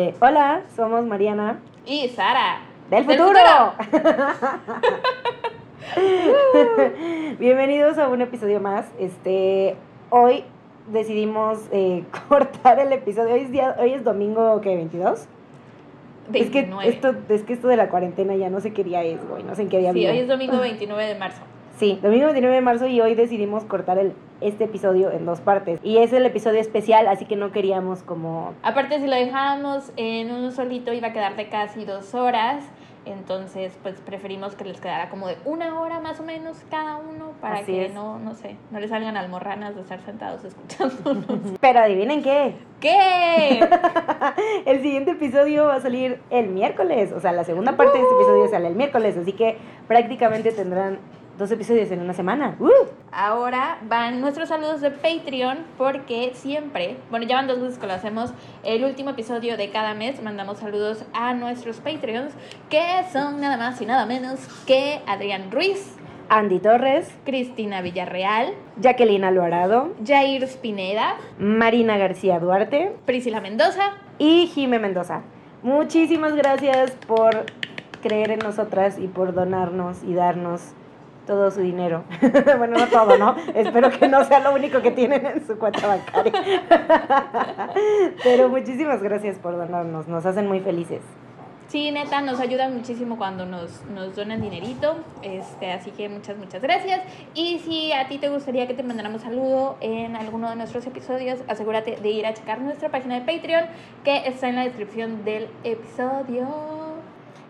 Eh, hola, somos Mariana. Y Sara. ¡Del futuro! Bienvenidos a un episodio más. Este, hoy decidimos eh, cortar el episodio. Hoy es, día, hoy es domingo, ¿qué? ¿22? Es que, 29. esto, es que esto de la cuarentena ya no sé qué día es, güey. No sé en qué día Sí, vivo. hoy es domingo 29 de marzo. Sí, domingo 29 de marzo y hoy decidimos cortar el, este episodio en dos partes. Y es el episodio especial, así que no queríamos como... Aparte, si lo dejábamos en uno solito, iba a quedar de casi dos horas. Entonces, pues preferimos que les quedara como de una hora más o menos cada uno para Así que es. no, no sé, no les salgan almorranas de estar sentados escuchándonos. Pero adivinen qué. ¿Qué? El siguiente episodio va a salir el miércoles. O sea, la segunda parte de este episodio sale el miércoles. Así que prácticamente tendrán dos episodios en una semana. ¡Uh! Ahora van nuestros saludos de Patreon porque siempre, bueno, ya van dos veces que lo hacemos, el último episodio de cada mes mandamos saludos a nuestros Patreons que son nada más y nada menos que Adrián Ruiz, Andy Torres, Cristina Villarreal, Jacqueline Alvarado, Jair Spineda, Marina García Duarte Priscila Mendoza, y Jime Mendoza. Muchísimas gracias por creer en nosotras y por donarnos y darnos todo su dinero. bueno, no todo, ¿no? Espero que no sea lo único que tienen en su cuenta bancaria. Pero muchísimas gracias por donarnos, nos hacen muy felices. Sí, neta, nos ayudan muchísimo cuando nos, nos donan dinerito. Este, así que muchas, muchas gracias. Y si a ti te gustaría que te mandáramos saludo en alguno de nuestros episodios, asegúrate de ir a checar nuestra página de Patreon, que está en la descripción del episodio.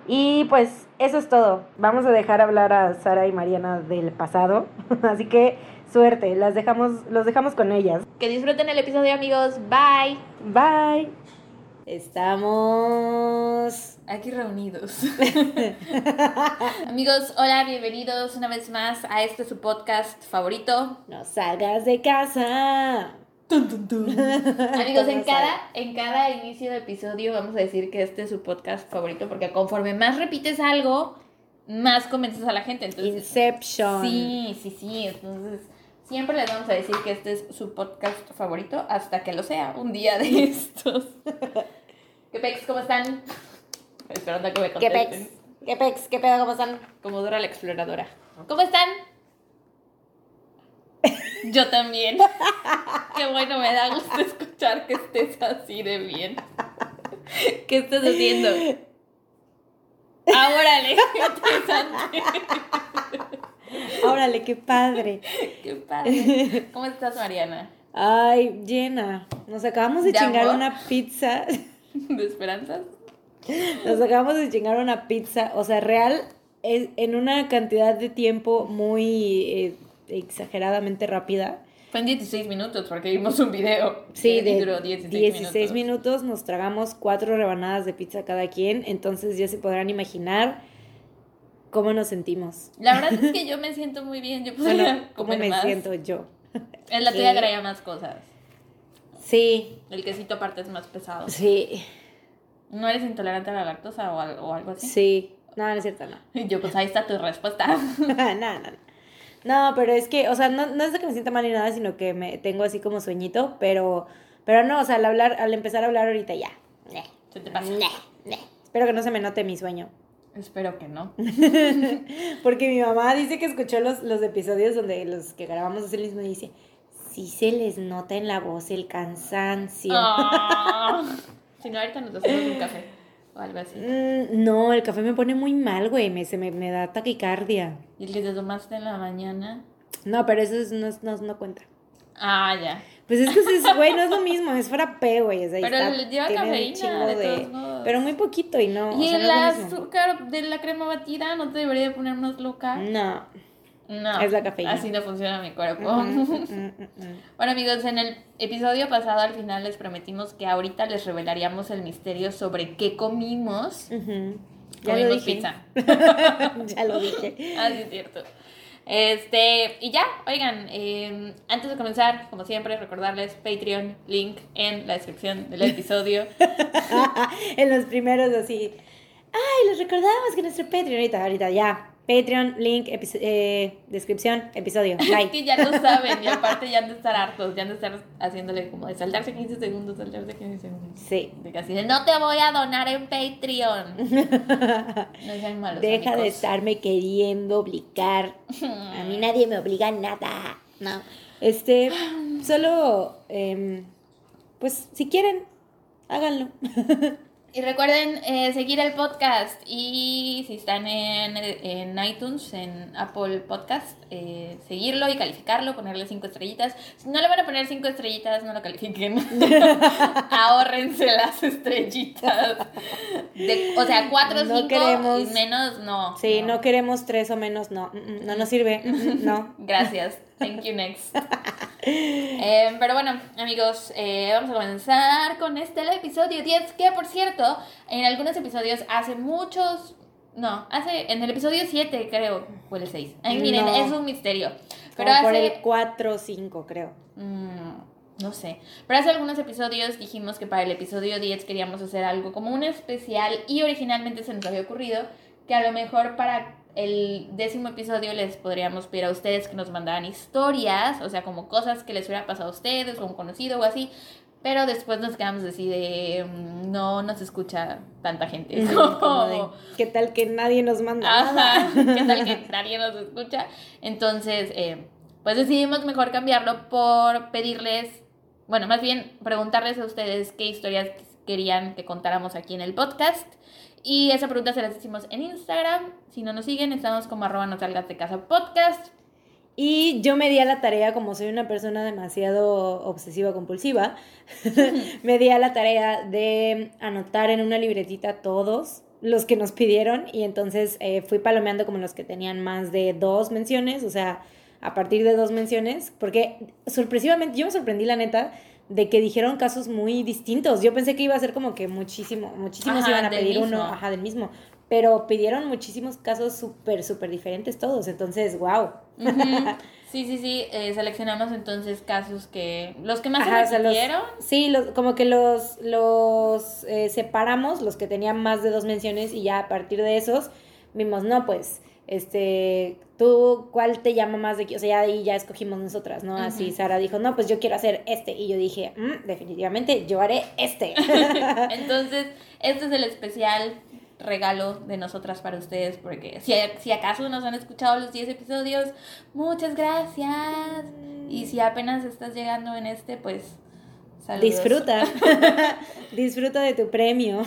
Y pues eso es todo. Vamos a dejar hablar a Sara y Mariana del pasado. Así que suerte, las dejamos, los dejamos con ellas. Que disfruten el episodio, amigos. Bye. Bye. Estamos Aquí reunidos. amigos, hola, bienvenidos una vez más a este su podcast favorito. No salgas de casa. Amigos, en cada, en cada inicio de episodio vamos a decir que este es su podcast favorito porque conforme más repites algo, más convences a la gente. Entonces, Inception. sí, sí, sí. Entonces, siempre les vamos a decir que este es su podcast favorito hasta que lo sea un día de estos. ¿Qué pex? ¿Cómo están? Esperando a que me ¿Qué contesten. pex? ¿Qué pex? ¿Qué pedo? ¿Cómo están? Como Dora la exploradora. ¿Cómo están? Yo también. Qué bueno, me da gusto escuchar que estés así de bien. ¿Qué estás haciendo? Órale, qué interesante. Órale, qué padre. Qué padre. ¿Cómo estás, Mariana? Ay, llena. Nos acabamos de ¿De chingar amor? una pizza. ¿De esperanzas? Nos acabamos de chingar una pizza. O sea, real, es en una cantidad de tiempo muy eh, exageradamente rápida. Fue en 16 minutos porque vimos un video. Sí, de duró 16, 16 minutos. minutos. nos tragamos cuatro rebanadas de pizza cada quien, entonces ya se podrán imaginar cómo nos sentimos. La verdad es que yo me siento muy bien. Yo podría Bueno, cómo comer me más. siento yo. En la tuya agregué más cosas. Sí, El quesito aparte es más pesado. sí, ¿No eres intolerante a la lactosa o, al- o algo así? sí. No, no es cierto, no. Y yo, pues ahí está tu respuesta. no, no, no. No, pero es que, o sea, no, no es de que me sienta mal ni nada, sino que me tengo así como sueñito, pero, pero no, o sea, al hablar, al empezar a hablar ahorita ya. Se te pasa. Espero que no se me note mi sueño. Espero que no. Porque mi mamá dice que escuchó los, los episodios donde los que grabamos hace mismo y dice, sí se les nota en la voz el cansancio. Ah. si no, ahorita nos hacemos un café o algo así. Mm, no, el café me pone muy mal, güey, me, se me, me da taquicardia. Y el que te tomaste en la mañana. No, pero eso es- no, es- no, no cuenta. Ah, ya. Pues es que, es, güey, no es lo mismo, es frappé, güey. o sea, Pero está- le lleva cafeína, de todos modos. Pero muy poquito y no. o ¿Y sea, el azúcar de la crema batida no te debería de poner más loca? No. No. Es la cafeína. Así no funciona mi cuerpo. Mm, mm, mm, mm, mm. Bueno amigos, en el episodio pasado al final les prometimos que ahorita les revelaríamos el misterio sobre qué comimos. Ujú. Ya lo dije. pizza. ya lo dije. Ah, sí, es cierto. Este, y ya, oigan, eh, antes de comenzar, como siempre, recordarles Patreon, link en la descripción del episodio. en los primeros así. Ay, les recordamos que nuestro Patreon ahorita, ahorita ya. Patreon, link, epi- eh, descripción, episodio. Es Like. que ya lo saben y aparte ya han de estar hartos, ya han de estar haciéndole como de saltarse 15 segundos, saltarse 15 segundos. Sí. De casi de no te voy a donar en Patreon. No sean malos. Deja de estarme queriendo obligar. A mí nadie me obliga a nada. No. Este, solo, em, pues, si quieren, háganlo. Y recuerden eh, seguir el podcast y si están en, en iTunes, en Apple Podcast, eh, seguirlo y calificarlo, ponerle cinco estrellitas. Si no le van a poner cinco estrellitas, no lo califiquen. Ahórrense las estrellitas. De- o sea, cuatro No cinco queremos- y menos, no. Sí, no queremos tres o menos, no. mm, mm, No nos sirve. mm, No. Gracias. Thank you next. Eh, pero bueno, amigos, eh, vamos a comenzar con este el episodio 10, que por cierto, en algunos episodios hace muchos, no, hace en el episodio 7 creo, o el 6. Ay, miren, No. es un misterio. Pero Como por hace el 4 o 5, creo. Mm, no sé. Pero hace algunos episodios dijimos que para el episodio 10 queríamos hacer algo como un especial y originalmente se nos había ocurrido que a lo mejor para el décimo episodio les podríamos pedir a ustedes que nos mandaran historias, o sea, como cosas que les hubiera pasado a ustedes o un conocido o así. Pero después nos quedamos así de mm, no nos escucha tanta gente. Como de, ¿Qué tal que nadie nos manda nada? Ajá, ¿qué tal que nadie nos escucha? Entonces, eh, pues decidimos mejor cambiarlo por pedirles, bueno, más bien preguntarles a ustedes qué historias querían que contáramos aquí en el podcast. Y esa pregunta se las hicimos en Instagram. Si no nos siguen, estamos como arroba no salgas de casa podcast. Y yo me di a la tarea, como soy una persona demasiado obsesiva compulsiva, me di a la tarea de anotar en una libretita todos los que nos pidieron y entonces eh, fui palomeando como los que tenían más de dos menciones, o sea, a partir de dos menciones, porque sorpresivamente yo me sorprendí la neta de que dijeron casos muy distintos. Yo pensé que iba a ser como que muchísimo, muchísimos Ajá, iban a pedir uno, ajá, del mismo, pero pidieron muchísimos casos súper, súper diferentes todos, entonces, wow. Sí, sí, sí. eh, seleccionamos entonces casos que. Los que más Ajá, o se sea, los- repitieron. sí, los, como que los, los eh, separamos, los que tenían más de dos menciones, y ya a partir de esos vimos, no, pues, este, tú, ¿cuál te llama más de aquí? O sea, ya ahí ya escogimos nosotras, ¿no? Así. Sara dijo, no, pues yo quiero hacer este, y yo dije, "Mm, definitivamente yo haré este. Entonces, este es el especial regalo de nosotras para ustedes, porque si, si acaso nos han escuchado los 10 episodios, muchas gracias. Y si apenas estás llegando en este, pues saludos. Disfruta, disfruta de tu premio.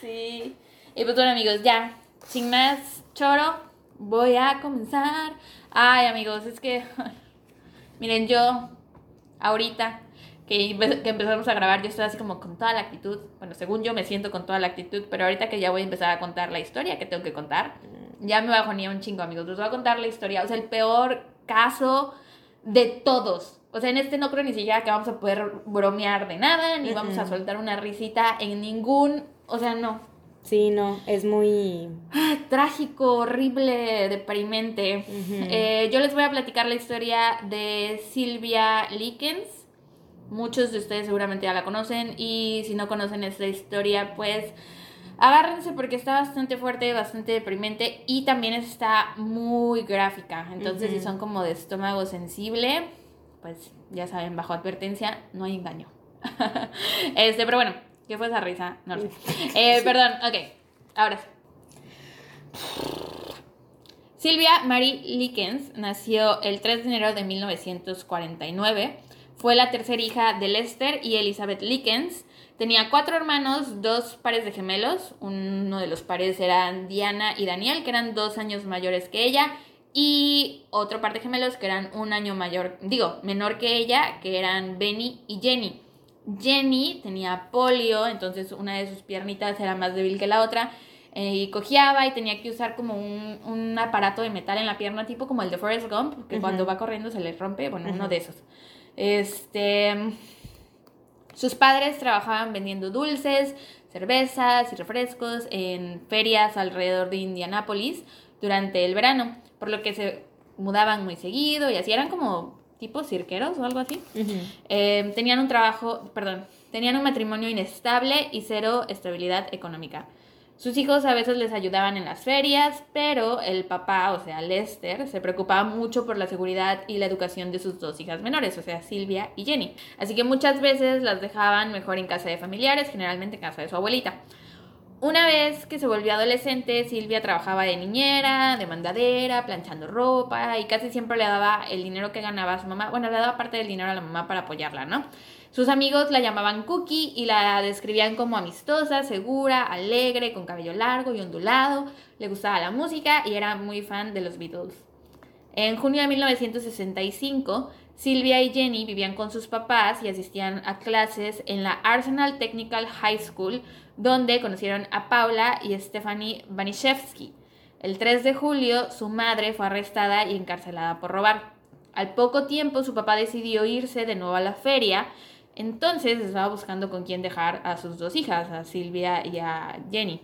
Sí. Y pues bueno, amigos, ya, sin más choro, voy a comenzar. Ay, amigos, es que, miren, yo, ahorita que, empe- que empezamos a grabar, yo estoy así como con toda la actitud. Bueno, según yo me siento con toda la actitud, pero ahorita que ya voy a empezar a contar la historia que tengo que contar, ya me bajonía un chingo, amigos. Les voy a contar la historia, o sea, el peor caso de todos. O sea, en este no creo ni siquiera que vamos a poder bromear de nada, ni vamos a soltar una risita en ningún, o sea, no. Sí, no, es muy... Ay, trágico, horrible, deprimente. Eh, yo les voy a platicar la historia de Silvia Likens. Muchos de ustedes seguramente ya la conocen y si no conocen esta historia, pues agárrense porque está bastante fuerte, bastante deprimente y también está muy gráfica. Entonces, si son como de estómago sensible, pues ya saben, bajo advertencia no hay engaño. este, pero bueno, ¿qué fue esa risa? No lo sé. Eh, perdón, ok, ahora sí. Silvia Mary Likens nació el 3 de enero de 1949. Fue la tercera hija de Lester y Elizabeth Likens. Tenía cuatro hermanos, dos pares de gemelos. Uno de los pares eran Diana y Daniel, que eran dos años mayores que ella. Y otro par de gemelos que eran un año mayor, digo, menor que ella, que eran Benny y Jenny. Jenny tenía polio, entonces una de sus piernitas era más débil que la otra. eh, y cojeaba y tenía que usar como un, un aparato de metal en la pierna, tipo como el de Forrest Gump, que cuando va corriendo se le rompe, bueno, uno de esos. Este, sus padres trabajaban vendiendo dulces, cervezas y refrescos en ferias alrededor de Indianápolis durante el verano, por lo que se mudaban muy seguido y así eran como tipo cirqueros o algo así. Ujú. Eh, tenían un trabajo, perdón, tenían un matrimonio inestable y cero estabilidad económica. Sus hijos a veces les ayudaban en las ferias, pero el papá, o sea, Lester, se preocupaba mucho por la seguridad y la educación de sus dos hijas menores, o sea, Silvia y Jenny. Así que muchas veces las dejaban mejor en casa de familiares, generalmente en casa de su abuelita. Una vez que se volvió adolescente, Silvia trabajaba de niñera, de mandadera, planchando ropa y casi siempre le daba el dinero que ganaba a su mamá. Bueno, le daba parte del dinero a la mamá para apoyarla, ¿no? Sus amigos la llamaban Cookie y la describían como amistosa, segura, alegre, con cabello largo y ondulado. Le gustaba la música y era muy fan de los Beatles. En junio de 1965, Silvia y Jenny vivían con sus papás y asistían a clases en la Arsenal Technical High School, donde conocieron a Paula y Stephanie Banishevsky. El 3 de julio, su madre fue arrestada y encarcelada por robar. Al poco tiempo, su papá decidió irse de nuevo a la feria, entonces estaba buscando con quién dejar a sus dos hijas, a Silvia y a Jenny.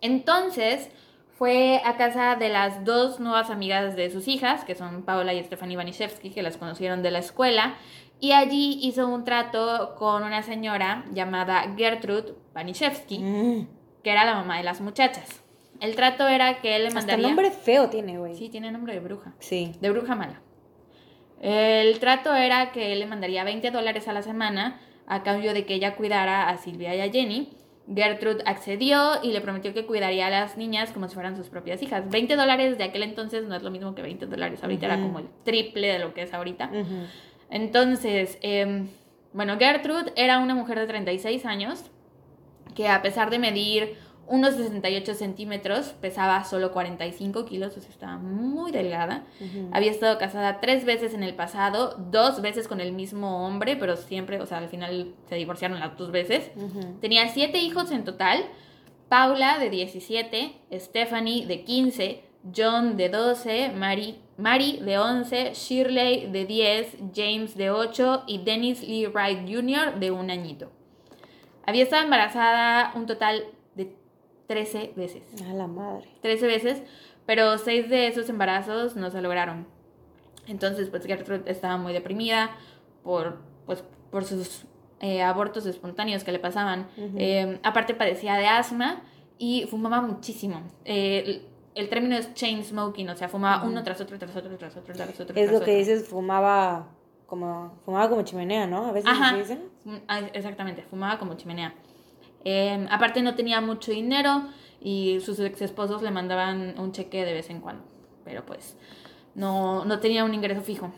Entonces, fue a casa de las dos nuevas amigas de sus hijas, que son Paula y Stephanie Banishevsky, que las conocieron de la escuela, y allí hizo un trato con una señora llamada Gertrude Banishevsky, Mm. que era la mamá de las muchachas. El trato era que él le Hasta mandaría... nombre feo tiene, güey. Sí, tiene nombre de bruja. Sí. De bruja mala. El trato era que él le mandaría 20 dólares a la semana a cambio de que ella cuidara a Silvia y a Jenny. Gertrude accedió y le prometió que cuidaría a las niñas como si fueran sus propias hijas. 20 dólares de aquel entonces no es lo mismo que 20 dólares ahorita, era como el triple de lo que es ahorita. Entonces, em, bueno, Gertrude era una mujer de 36 años que a pesar de medir unos 68 centímetros, pesaba solo 45 kilos, o sea, estaba muy delgada. Había estado casada tres veces en el pasado, dos veces con el mismo hombre, pero siempre, o sea, al final se divorciaron las dos veces. Tenía siete hijos en total. Paula de 17, Stephanie de 15, John de 12, Mary, Mary de 11, Shirley de 10, James de 8 y Dennis Lee Wright Jr. de un añito. Había estado embarazada un total 13 veces. A la madre. 13 veces, pero 6 de esos embarazos no se lograron. Entonces, pues Gertrude estaba muy deprimida por, pues, por sus eh, abortos espontáneos que le pasaban. Ujú. Eh, aparte padecía de asma y fumaba muchísimo. Eh, el, el término es chain smoking, o sea, fumaba Ujú. uno tras otro, tras otro, tras otro, tras otro. Es tras lo que otro. dices, fumaba como, fumaba como chimenea, ¿no? A veces Ajá. dicen. Ah, Exactamente, fumaba como chimenea. Eh, aparte no tenía mucho dinero y sus ex esposos le mandaban un cheque de vez en cuando, pero pues no, no tenía un ingreso fijo.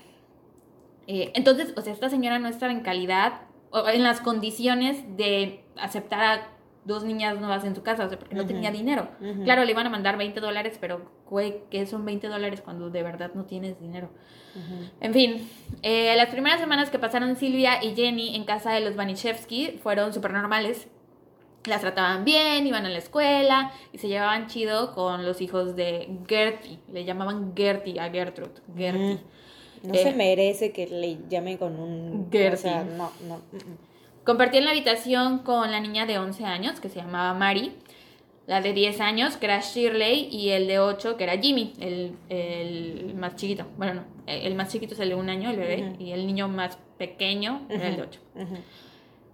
Eh, entonces, o sea, esta señora no estaba en calidad, o en las condiciones de aceptar a dos niñas nuevas en su casa, o sea, porque no Ujú. tenía dinero. Ujú. Claro, le iban a mandar 20 dólares, pero, güey, ¿qué son 20 dólares cuando de verdad no tienes dinero? Ujú. En fin, eh, las primeras semanas que pasaron Silvia y Jenny en casa de los Banishevsky fueron súper normales. Las trataban bien, iban a la escuela y se llevaban chido con los hijos de Gertie. Le llamaban Gertie a Gertrude. Gertie. Mm. No Eh, se merece que le llame con un... Gertie. O sea, no, no. Compartían la habitación con la niña de 11 años, que se llamaba Mary, la de 10 años, que era Shirley, y el de 8, que era Jimmy, el, el más chiquito. Bueno, no, el más chiquito es el de un año, el bebé, y el niño más pequeño era el de 8. Ujú.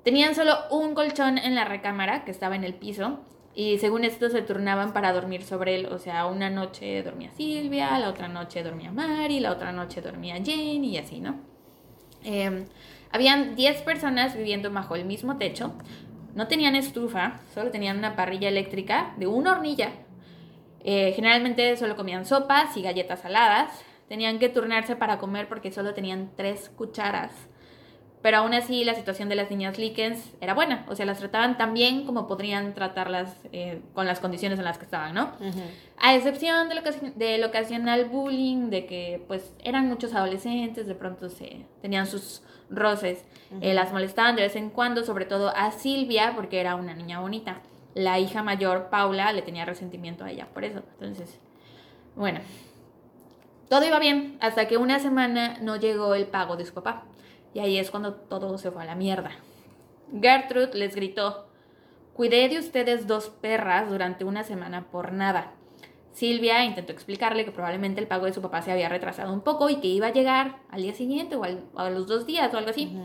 Tenían solo un colchón en la recámara que estaba en el piso y según esto se turnaban para dormir sobre él. O sea, una noche dormía Silvia, la otra noche dormía Mari, la otra noche dormía Jane y así, ¿no? Eh, habían 10 personas viviendo bajo el mismo techo. No tenían estufa, solo tenían una parrilla eléctrica de una hornilla. Eh, generalmente solo comían sopas y galletas saladas. Tenían que turnarse para comer porque solo tenían tres cucharas. Pero aún así la situación de las niñas Likens era buena. O sea, las trataban tan bien como podrían tratarlas eh, con las condiciones en las que estaban, ¿no? A excepción del ocasional bullying, de que pues eran muchos adolescentes, de pronto se tenían sus roces, eh, las molestaban de vez en cuando, sobre todo a Silvia, porque era una niña bonita. La hija mayor, Paula, le tenía resentimiento a ella por eso. Entonces, bueno, todo iba bien hasta que una semana no llegó el pago de su papá. Y ahí es cuando todo se fue a la mierda. Gertrude les gritó, cuidé de ustedes dos perras durante una semana por nada. Silvia intentó explicarle que probablemente el pago de su papá se había retrasado un poco y que iba a llegar al día siguiente o, al- a los dos días o algo así.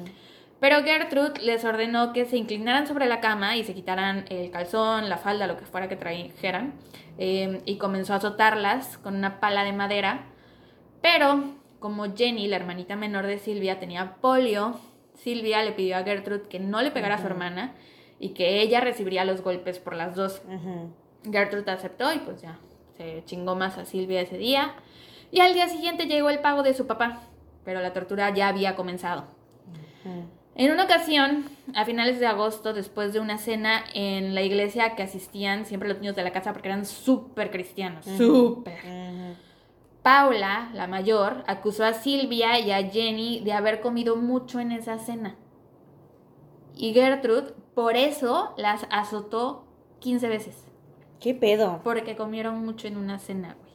Pero Gertrude les ordenó que se inclinaran sobre la cama y se quitaran el calzón, la falda, lo que fuera que trajeran, eh, y comenzó a azotarlas con una pala de madera. Pero como Jenny, la hermanita menor de Silvia, tenía polio, Silvia le pidió a Gertrude que no le pegara a su hermana y que ella recibiría los golpes por las dos. Gertrude aceptó y pues ya se chingó más a Silvia ese día. Y al día siguiente llegó el pago de su papá, pero la tortura ya había comenzado. En una ocasión, a finales de agosto, después de una cena en la iglesia que asistían siempre los niños de la casa porque eran súper cristianos, súper. Paula, la mayor, acusó a Silvia y a Jenny de haber comido mucho en esa cena. Y Gertrude, por eso, las azotó 15 veces. ¿Qué pedo? Porque comieron mucho en una cena, güey.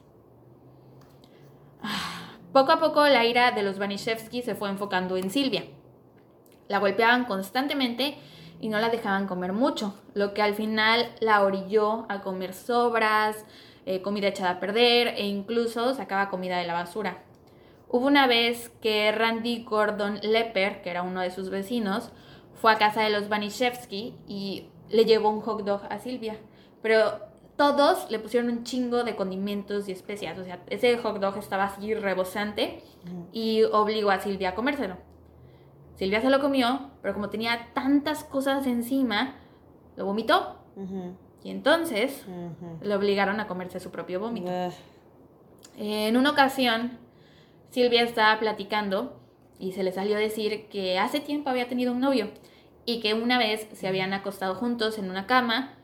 Ah, poco a poco la ira de los Banishevsky se fue enfocando en Silvia. La golpeaban constantemente y no la dejaban comer mucho, lo que al final la orilló a comer sobras, eh, comida echada a perder e incluso sacaba comida de la basura. Hubo una vez que Randy Gordon Lepper, que era uno de sus vecinos, fue a casa de los Banishevsky y le llevó un hot dog a Silvia. Pero todos le pusieron un chingo de condimentos y especias. O sea, ese hot dog estaba así rebosante y obligó a Silvia a comérselo. Silvia se lo comió, pero como tenía tantas cosas encima, lo vomitó. Y entonces lo obligaron a comerse su propio vómito. En una ocasión, Silvia estaba platicando y se le salió a decir que hace tiempo había tenido un novio y que una vez se habían acostado juntos en una cama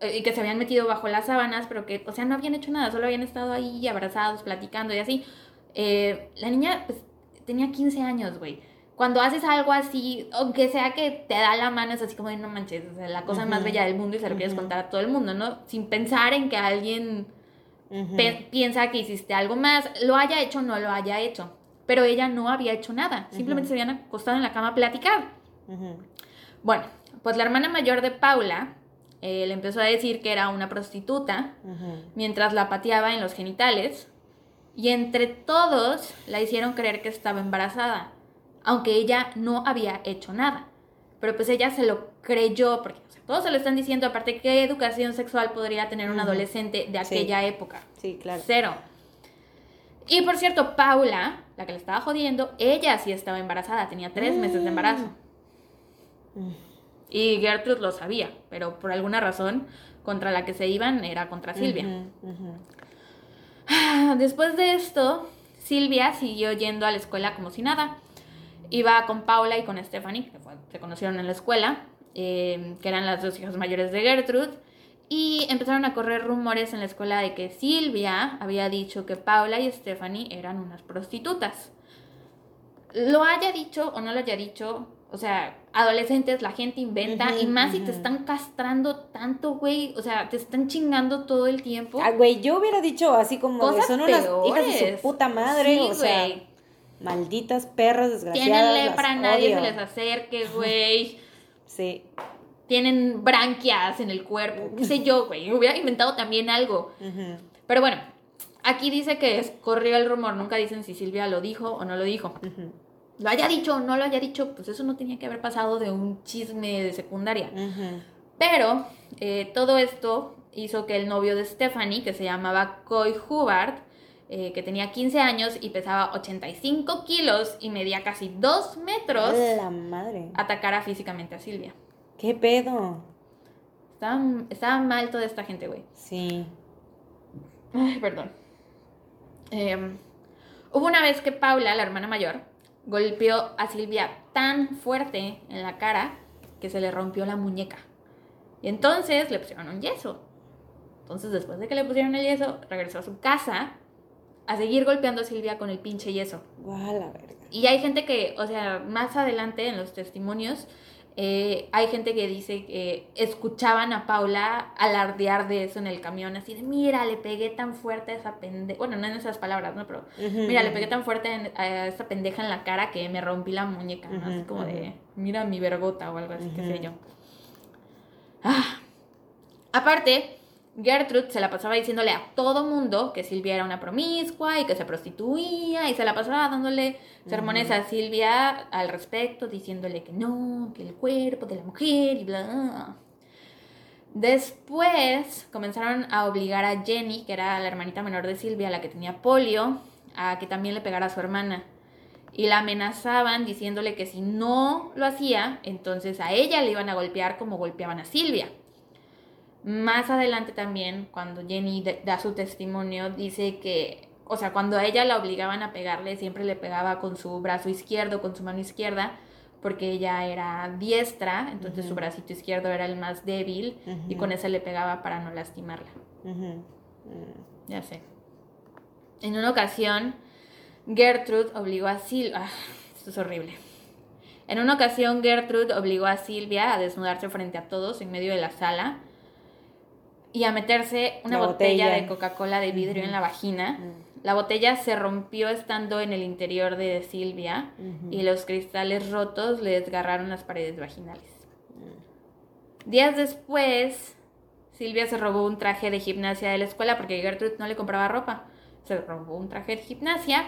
eh, y que se habían metido bajo las sábanas, pero que, o sea, no habían hecho nada, solo habían estado ahí abrazados, platicando y así. Eh, la niña pues, tenía 15 años, güey cuando haces algo así, aunque sea que te da la mano, es así como de no manches, o la cosa más bella del mundo y se lo quieres contar a todo el mundo, ¿no? Sin pensar en que alguien piensa que hiciste algo más, lo haya hecho o no lo haya hecho. Pero ella no había hecho nada, simplemente se habían acostado en la cama a platicar. Bueno, pues la hermana mayor de Paula eh, le empezó a decir que era una prostituta mientras la pateaba en los genitales y entre todos la hicieron creer que estaba embarazada aunque ella no había hecho nada. Pero pues ella se lo creyó, porque todos se lo están diciendo, aparte, ¿qué educación sexual podría tener un adolescente de aquella época? Sí, claro. Cero. Y por cierto, Paula, la que le estaba jodiendo, ella sí estaba embarazada, tenía tres meses de embarazo. Mm. Y Gertrude lo sabía, pero por alguna razón contra la que se iban era contra Silvia. Después de esto, Silvia siguió yendo a la escuela como si nada. Iba con Paula y con Stephanie, que se conocieron en la escuela, eh, que eran las dos hijas mayores de Gertrude. Y empezaron a correr rumores en la escuela de que Silvia había dicho que Paula y Stephanie eran unas prostitutas. Lo haya dicho o no lo haya dicho, o sea, adolescentes, la gente inventa, y más si te están castrando tanto, güey, o sea, te están chingando todo el tiempo. Ah, güey, yo hubiera dicho así como que son unas hijas de su puta madre, o sea. Malditas perras desgraciadas. Tienen lepra, nadie se les acerque, güey. sí. Tienen branquias en el cuerpo, qué sé yo, güey. Hubiera inventado también algo. Pero bueno, aquí dice que corrió el rumor, nunca dicen si Silvia lo dijo o no lo dijo. Lo haya dicho o no lo haya dicho, pues eso no tenía que haber pasado de un chisme de secundaria. Pero eh, todo esto hizo que el novio de Stephanie, que se llamaba Coy Hubbard, eh, que tenía 15 años y pesaba 85 kilos y medía casi 2 metros, la madre. atacara físicamente a Silvia. ¿Qué pedo? Estaba, mal toda esta gente, güey. Sí. Ay, perdón. Em, hubo una vez que Paula, la hermana mayor, golpeó a Silvia tan fuerte en la cara que se le rompió la muñeca. Y entonces le pusieron un yeso. Entonces, después de que le pusieron el yeso, regresó a su casa a seguir golpeando a Silvia con el pinche yeso. la verga. Y hay gente que, o sea, más adelante en los testimonios, eh, hay gente que dice que escuchaban a Paula alardear de eso en el camión, así de, mira, le pegué tan fuerte a esa pendeja, bueno, no en esas palabras, ¿no? Pero, mira, le pegué tan fuerte a esa pendeja en la cara que me rompí la muñeca, ¿no? Así como de, mira mi vergota o algo así, qué sé yo. Ah. Aparte, Gertrude se la pasaba diciéndole a todo mundo que Silvia era una promiscua y que se prostituía y se la pasaba dándole sermones a Silvia al respecto, diciéndole que no, que el cuerpo de la mujer y bla. Después comenzaron a obligar a Jenny, que era la hermanita menor de Silvia, la que tenía polio, a que también le pegara a su hermana. Y la amenazaban diciéndole que si no lo hacía, entonces a ella le iban a golpear como golpeaban a Silvia. Más adelante también, cuando Jenny da su testimonio, dice que, o sea, cuando a ella la obligaban a pegarle, siempre le pegaba con su brazo izquierdo, con su mano izquierda, porque ella era diestra, entonces su bracito izquierdo era el más débil y con ese le pegaba para no lastimarla. Ya sé. En una ocasión, Gertrude obligó a Silvia... Ah, esto es horrible. En una ocasión, Gertrude obligó a Silvia a desnudarse frente a todos en medio de la sala y a meterse una botella. de Coca-Cola de vidrio en la vagina. La botella se rompió estando en el interior de Silvia y los cristales rotos le desgarraron las paredes vaginales. Días después, Silvia se robó un traje de gimnasia de la escuela porque Gertrude no le compraba ropa. Se robó un traje de gimnasia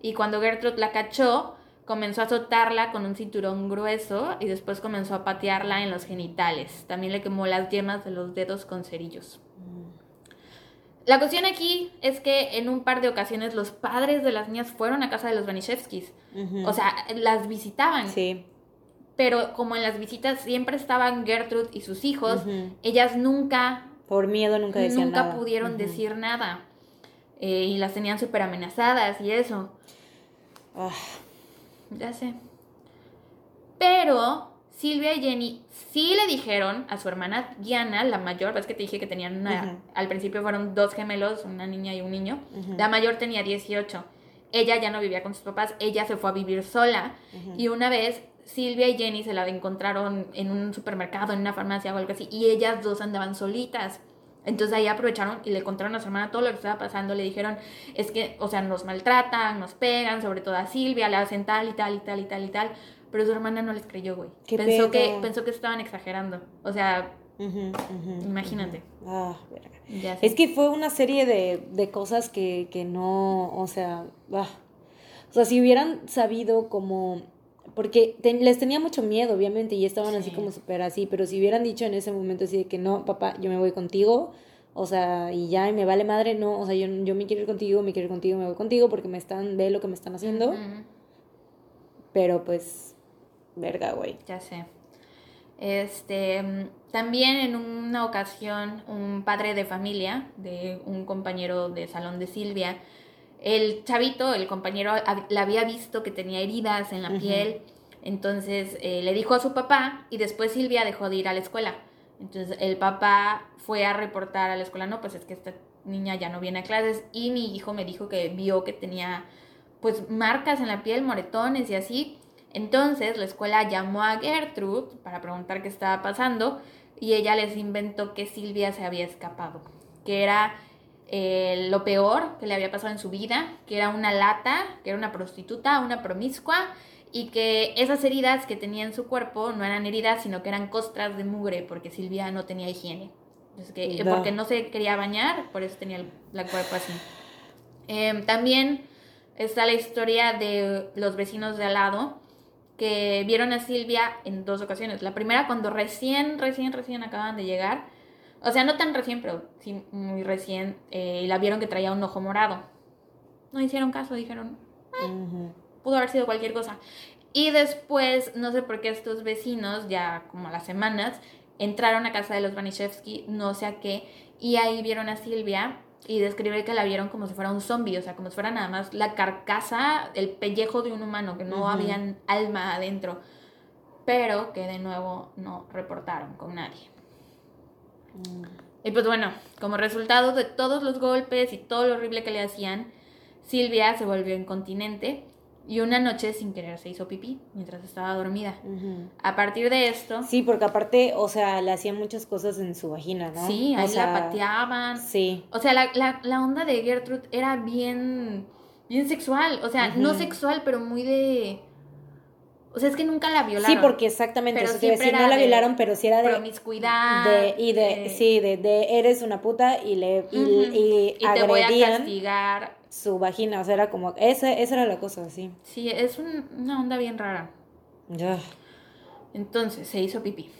y cuando Gertrude la cachó, comenzó a azotarla con un cinturón grueso y después comenzó a patearla en los genitales. También le quemó las yemas de los dedos con cerillos. La cuestión aquí es que en un par de ocasiones los padres de las niñas fueron a casa de los Banishevskis. O sea, las visitaban. Sí. Pero como en las visitas siempre estaban Gertrude y sus hijos, ellas nunca... Por miedo nunca decían nada. Nunca pudieron decir nada. Eh, y las tenían súper amenazadas y eso. Ya sé. Pero Silvia y Jenny sí le dijeron a su hermana Diana, la mayor, ves que te dije que tenían una, al principio fueron dos gemelos, una niña y un niño, la mayor tenía 18, ella ya no vivía con sus papás, ella se fue a vivir sola. Y una vez Silvia y Jenny se la encontraron en un supermercado, en una farmacia o algo así, y ellas dos andaban solitas. Entonces ahí aprovecharon y le contaron a su hermana todo lo que estaba pasando. Le dijeron, es que, o sea, nos maltratan, nos pegan, sobre todo a Silvia, le hacen tal y tal y tal y tal y tal. Pero su hermana no les creyó, güey. Pensó que, pensó que estaban exagerando. O sea, imagínate. Ah, es que fue una serie de, de cosas que, que, no, o sea, ah. o sea, si hubieran sabido como porque les tenía mucho miedo, obviamente, y estaban así como súper así, pero si hubieran dicho en ese momento así de que no, papá, yo me voy contigo, o sea, y ya, y me vale madre, no, o sea, yo, yo me quiero ir contigo, me quiero ir contigo, me voy contigo, porque me están, ve lo que me están haciendo. Pero pues, verga, güey. Ya sé. Este, también en una ocasión, un padre de familia de un compañero de salón de Silvia, el chavito, el compañero, la había visto que tenía heridas en la piel, entonces eh, le dijo a su papá y después Silvia dejó de ir a la escuela. Entonces el papá fue a reportar a la escuela, no, pues es que esta niña ya no viene a clases y mi hijo me dijo que vio que tenía pues marcas en la piel, moretones y así. Entonces la escuela llamó a Gertrude para preguntar qué estaba pasando y ella les inventó que Silvia se había escapado, que era eh, lo peor que le había pasado en su vida, que era una lata, que era una prostituta, una promiscua, y que esas heridas que tenía en su cuerpo no eran heridas, sino que eran costras de mugre, porque Silvia no tenía higiene. que, Porque no se quería bañar, por eso tenía la cuerpo así. Em, también está la historia de los vecinos de al lado, que vieron a Silvia en dos ocasiones. La primera cuando recién, recién, recién acaban de llegar o sea, no tan recién, pero sí muy recién. Eh, y la vieron que traía un ojo morado. No hicieron caso, dijeron, ah, pudo haber sido cualquier cosa. Y después, no sé por qué estos vecinos, ya como a las semanas, entraron a casa de los Banishevsky, no sé a qué, y ahí vieron a Silvia y describe que la vieron como si fuera un zombie, o sea, como si fuera nada más la carcasa, el pellejo de un humano, que no había alma adentro, pero que de nuevo no reportaron con nadie. Y pues bueno, como resultado de todos los golpes y todo lo horrible que le hacían, Silvia se volvió incontinente y una noche sin querer se hizo pipí mientras estaba dormida. A partir de esto... Sí, porque aparte, o sea, le hacían muchas cosas en su vagina, ¿no? Sí, ahí la pateaban. Sí. O sea, la, onda de Gertrude era bien, bien sexual. O sea, no sexual, pero muy de O sea, es que nunca la violaron. Sí, porque exactamente, Pero eso siempre decir, no la violaron, pero sí era de... promiscuidad. de y de, sí, de, de eres una puta y le y, Y te voy a castigar. su vagina, o sea, era como, esa, esa era la cosa, sí. Sí, es un- una onda bien rara. Ya. Entonces se hizo pipí.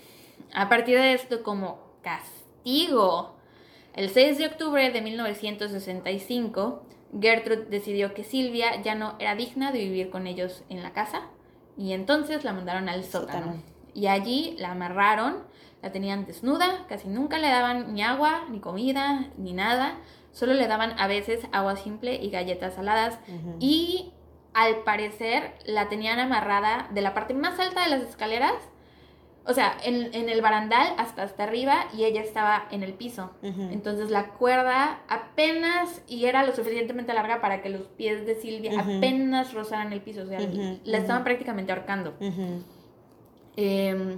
A partir de esto, como castigo, el 6 de octubre de 1965, Gertrude decidió que Silvia ya no era digna de vivir con ellos en la casa y entonces la mandaron al sótano. Sótano. Y allí la amarraron, la tenían desnuda, casi nunca le daban ni agua, ni comida, ni nada. Solo le daban a veces agua simple y galletas saladas. Y al parecer la tenían amarrada de la parte más alta de las escaleras, o sea, en, en el barandal hasta hasta arriba y ella estaba en el piso. Entonces la cuerda apenas y era lo suficientemente larga para que los pies de Silvia apenas rozaran el piso, o sea, Ujú, la estaban prácticamente ahorcando. Eh,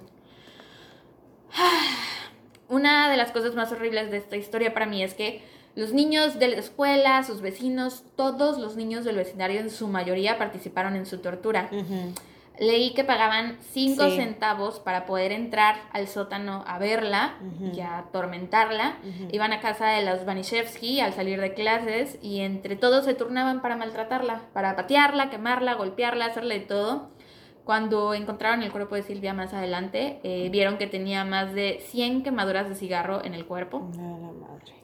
una de las cosas más horribles de esta historia para mí es que los niños de la escuela, sus vecinos, todos los niños del vecindario en su mayoría participaron en su tortura. Leí que pagaban 5 Sí. centavos para poder entrar al sótano a verla y a atormentarla. Iban a casa de los Banishevsky al salir de clases y entre todos se turnaban para maltratarla, para patearla, quemarla, golpearla, hacerle de todo. Cuando encontraron el cuerpo de Silvia más adelante, eh, vieron que tenía más de 100 quemaduras de cigarro en el cuerpo. La madre.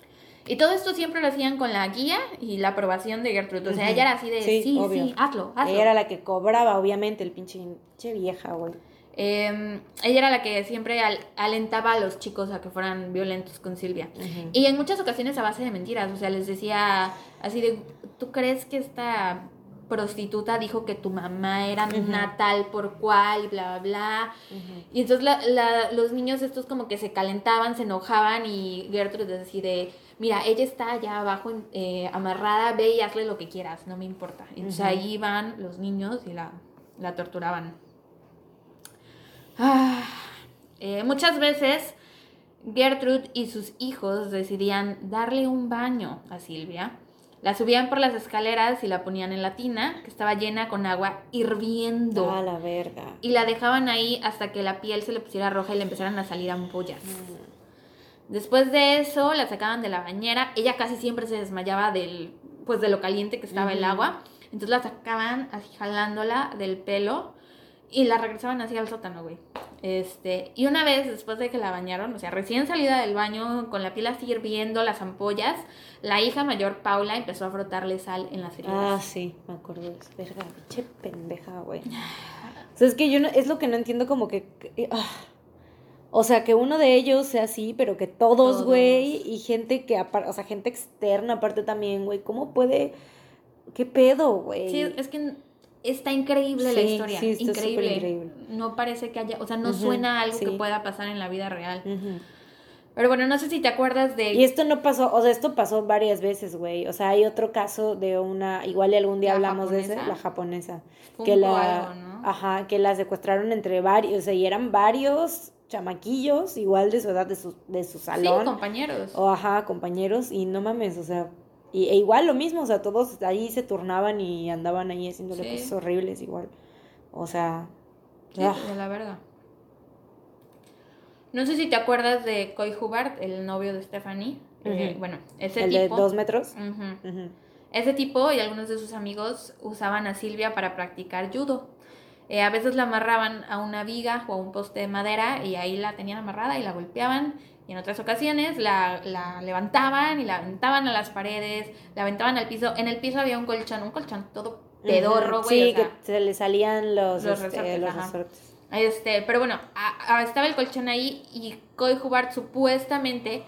Y todo esto siempre lo hacían con la guía y la aprobación de Gertrude. O sea, ella era así de, Sí, sí, sí, hazlo, hazlo. Ella era la que cobraba, obviamente, el pinche, pinche vieja, güey. Eh, ella era la que siempre al- alentaba a los chicos a que fueran violentos con Silvia. Y en muchas ocasiones a base de mentiras. O sea, les decía así de, ¿tú crees que esta prostituta dijo que tu mamá era Ujú. una tal por cual, bla, bla, bla? Y entonces la- la- los niños estos como que se calentaban, se enojaban y Gertrude decide, mira, ella está allá abajo eh, amarrada, ve y hazle lo que quieras, no me importa. Entonces Ujú. ahí iban los niños y la, la torturaban. Ah, eh, muchas veces Gertrude y sus hijos decidían darle un baño a Silvia. La subían por las escaleras y la ponían en la tina, que estaba llena con agua hirviendo. A la verga. Y la dejaban ahí hasta que la piel se le pusiera roja y le empezaran a salir ampollas. Después de eso, la sacaban de la bañera. Ella casi siempre se desmayaba del, pues de lo caliente que estaba el agua. Entonces la sacaban así jalándola del pelo y la regresaban así al sótano, güey. Este, y una vez después de que la bañaron, o sea, recién salida del baño, con la piel así hirviendo, las ampollas, la hija mayor, Paula, empezó a frotarle sal en las heridas. Ah, sí, me acuerdo de eso. Verga, pinche pendeja, güey. O sea, es que yo no, es lo que no entiendo como que... que- ah. O sea, que uno de ellos sea así, pero que todos, güey, y gente que, o sea, gente externa aparte también, güey, ¿cómo puede? ¿Qué pedo, güey? Sí, es que está increíble la historia. sí, está increíble. No parece que haya, o sea, no Ujú, suena a algo sí. que pueda pasar en la vida real. Pero bueno, no sé si te acuerdas de Y esto no pasó, o sea, esto pasó varias veces, güey. O sea, hay otro caso de una, igual y algún día ¿La hablamos de ese, la japonesa. Funko que la, algo, ¿no? ajá, que la secuestraron entre varios, o sea, y eran varios chamaquillos, igual de su edad, de su, de su Sí, salón. compañeros. o ajá, compañeros, y no mames, o sea, y, e igual lo mismo, o sea, todos ahí se turnaban y andaban ahí haciéndole Sí. cosas horribles igual. O sea, Sí, ah, de la verga. No sé si te acuerdas de Coy Hubbard, el novio de Stephanie. Eh, bueno, ese el de tipo. dos metros. Ese tipo y algunos de sus amigos usaban a Silvia para practicar judo. Eh, a veces la amarraban a una viga o a un poste de madera y ahí la tenían amarrada y la golpeaban. Y en otras ocasiones la, la levantaban y la aventaban a las paredes, la aventaban al piso. En el piso había un colchón, un colchón todo pedorro, güey. Sí, o sea, que se le salían los, los este, resortes, los ajá. resortes. Este, pero bueno, a- a- estaba el colchón ahí y Coy Hubbard supuestamente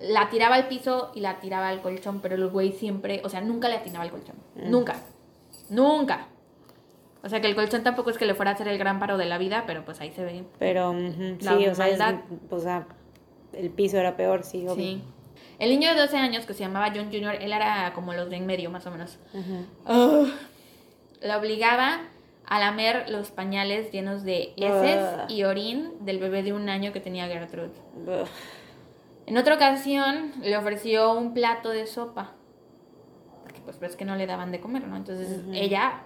la tiraba al piso y la tiraba al colchón, pero el güey siempre, o sea, nunca le atinaba al colchón. Mm. Nunca. Nunca. O sea, que el colchón tampoco es que le fuera a hacer el gran paro de la vida, pero pues ahí se ve. Pero, La sí, o sea, es- maldad. o sea, el piso era peor, sí, obvio. Sí. El niño de 12 años que se llamaba John Jr., él era como los de en medio, más o menos. Ujú. La obligaba a lamer los pañales llenos de heces y orín del bebé de un año que tenía Gertrude. En otra ocasión le ofreció un plato de sopa. Porque pues ves que no le daban de comer, ¿no? Entonces ella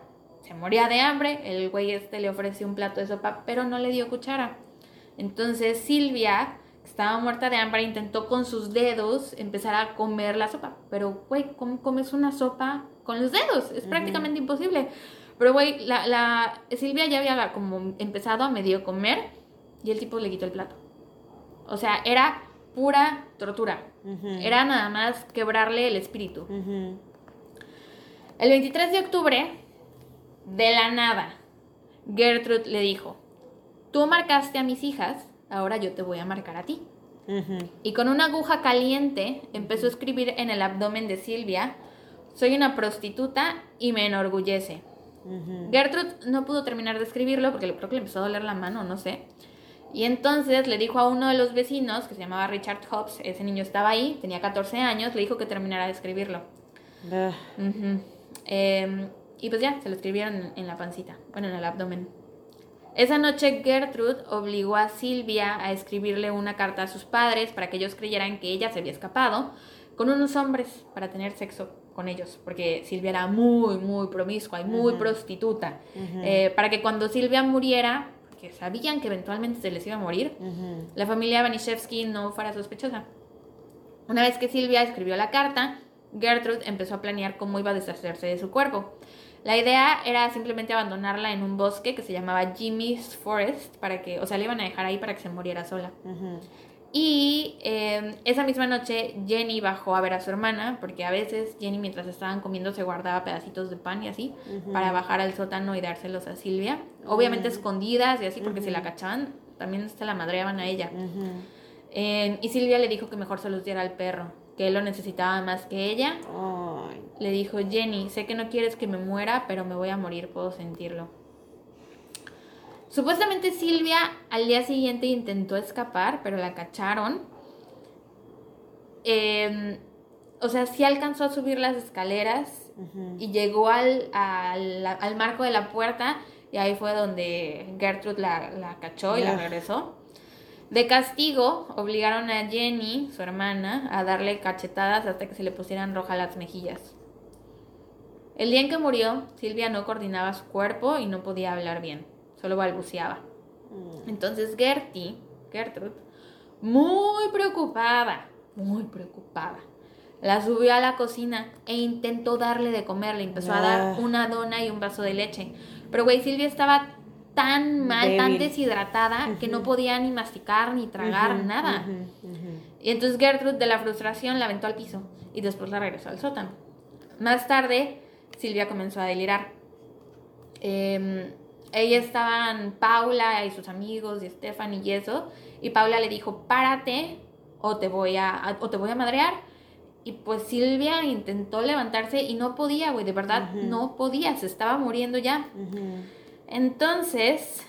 se moría de hambre, el güey este le ofreció un plato de sopa, pero no le dio cuchara. Entonces Silvia, que estaba muerta de hambre, intentó con sus dedos empezar a comer la sopa. Pero, güey, ¿cómo comes una sopa con los dedos? Es prácticamente imposible. Pero, güey, la, la Silvia ya había como empezado a medio comer y el tipo le quitó el plato. O sea, era pura tortura. Era nada más quebrarle el espíritu. El 23 de octubre, de la nada, Gertrude le dijo, tú marcaste a mis hijas, ahora yo te voy a marcar a ti. Y con una aguja caliente empezó a escribir en el abdomen de Silvia, soy una prostituta y me enorgullece. Gertrude no pudo terminar de escribirlo porque creo que le empezó a doler la mano, no sé. Y entonces le dijo a uno de los vecinos, que se llamaba Richard Hobbs, ese niño estaba ahí, tenía 14 años, le dijo que terminara de escribirlo. Em, y pues ya, se lo escribieron en la pancita, bueno, en el abdomen. Esa noche Gertrude obligó a Silvia a escribirle una carta a sus padres para que ellos creyeran que ella se había escapado con unos hombres para tener sexo con ellos, porque Silvia era muy, muy promiscua y muy prostituta. Eh, para que cuando Silvia muriera, que sabían que eventualmente se les iba a morir, la familia Vanishevsky no fuera sospechosa. Una vez que Silvia escribió la carta, Gertrude empezó a planear cómo iba a deshacerse de su cuerpo. La idea era simplemente abandonarla en un bosque que se llamaba Jimmy's Forest, para que, o sea, le iban a dejar ahí para que se muriera sola. Y em, esa misma noche Jenny bajó a ver a su hermana, porque a veces Jenny mientras estaban comiendo se guardaba pedacitos de pan y así, para bajar al sótano y dárselos a Silvia. Obviamente escondidas y así, porque si la cachaban, también se la madreaban a ella. Em, y Silvia le dijo que mejor se los diera al perro, que él lo necesitaba más que ella. Le dijo, Jenny, sé que no quieres que me muera, pero me voy a morir, puedo sentirlo. Supuestamente Silvia al día siguiente intentó escapar, pero la cacharon. Em, o sea, sí alcanzó a subir las escaleras y llegó al, al, marco de la puerta y ahí fue donde Gertrude la, la cachó y la regresó. De castigo, obligaron a Jenny, su hermana, a darle cachetadas hasta que se le pusieran rojas las mejillas. El día en que murió, Silvia no coordinaba su cuerpo y no podía hablar bien solo balbuceaba. Mm. Entonces Gertie, Gertrude, muy preocupada, muy preocupada, la subió a la cocina e intentó darle de comer, le empezó a dar ah. una dona y un vaso de leche. Pero güey, Silvia estaba tan mal, tan deshidratada, que no podía ni masticar ni tragar nada. y entonces Gertrude, de la frustración, la aventó al piso y después la regresó al sótano. Más tarde, Silvia comenzó a delirar. Eh, ella estaban Paula y sus amigos y Stephanie y eso, y Paula le dijo, párate o te voy a, o te voy a madrear. Y pues Silvia intentó levantarse y no podía, güey, de verdad no podía, se estaba muriendo ya. Entonces,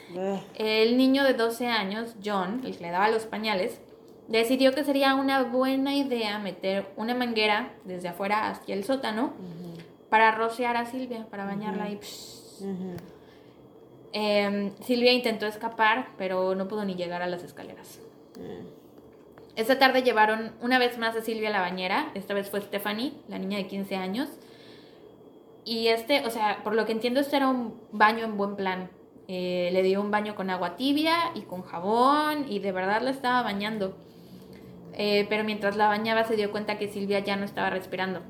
el niño de 12 años, John, el que le daba los pañales, decidió que sería una buena idea meter una manguera desde afuera hacia el sótano para rociar a Silvia, para bañarla y... Em, Silvia intentó escapar, pero no pudo ni llegar a las escaleras. Mm. Esa tarde llevaron una vez más a Silvia a la bañera. Esta vez fue Stephanie, la niña de 15 años. Y este, o sea, por lo que entiendo, este era un baño en buen plan. Eh, le dio un baño con agua tibia y con jabón y de verdad la estaba bañando. Eh, pero mientras la bañaba se dio cuenta que Silvia ya no estaba respirando.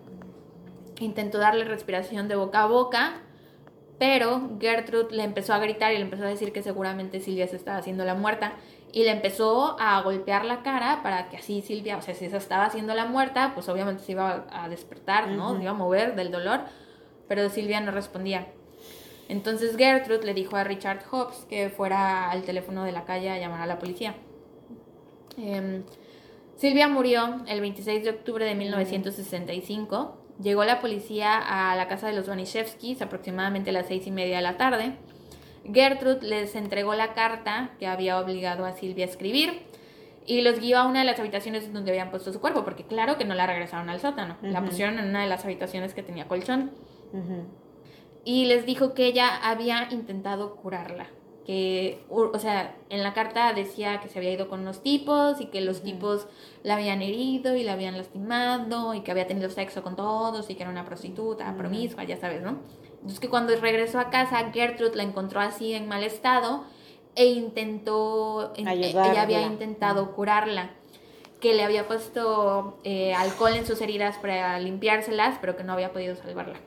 Intentó darle respiración de boca a boca, pero Gertrude le empezó a gritar y le empezó a decir que seguramente Silvia se estaba haciendo la muerta. Y le empezó a golpear la cara para que así Silvia, o sea, si se estaba haciendo la muerta, pues obviamente se iba a despertar, ¿no? Se iba a mover del dolor. Pero Silvia no respondía. Entonces Gertrude le dijo a Richard Hobbs que fuera al teléfono de la calle a llamar a la policía. Em, Silvia murió el 26 de octubre de 1965 Llegó la policía a la casa de los Vanishevskis aproximadamente a las seis y media de la tarde. Gertrude les entregó la carta que había obligado a Silvia a escribir y los guió a una de las habitaciones donde habían puesto su cuerpo, porque claro que no la regresaron al sótano, la pusieron en una de las habitaciones que tenía colchón. Y les dijo que ella había intentado curarla que, o sea, en la carta decía que se había ido con unos tipos y que los tipos la habían herido y la habían lastimado y que había tenido sexo con todos y que era una prostituta, promiscua, ya sabes, ¿no? Es que cuando regresó a casa, Gertrude la encontró así en mal estado e intentó, en- Ayudarla. ella había intentado curarla, que le había puesto eh, alcohol en sus heridas para limpiárselas, pero que no había podido salvarla.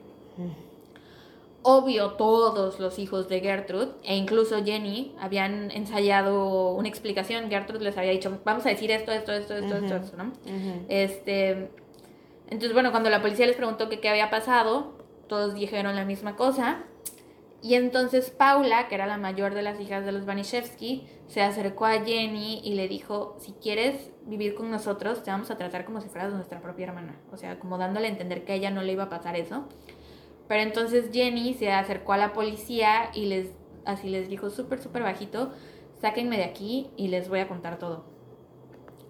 Obvio, todos los hijos de Gertrude, e incluso Jenny, habían ensayado una explicación. Gertrude les había dicho, vamos a decir esto, esto, esto, esto, esto, ¿no? Este, entonces, bueno, cuando la policía les preguntó que qué había pasado, todos dijeron la misma cosa. Y entonces Paula, que era la mayor de las hijas de los Banishevsky, se acercó a Jenny y le dijo, si quieres vivir con nosotros, te vamos a tratar como si fueras nuestra propia hermana. O sea, como dándole a entender que a ella no le iba a pasar eso. Pero entonces Jenny se acercó a la policía y les, así les dijo súper, súper bajito, sáquenme de aquí y les voy a contar todo.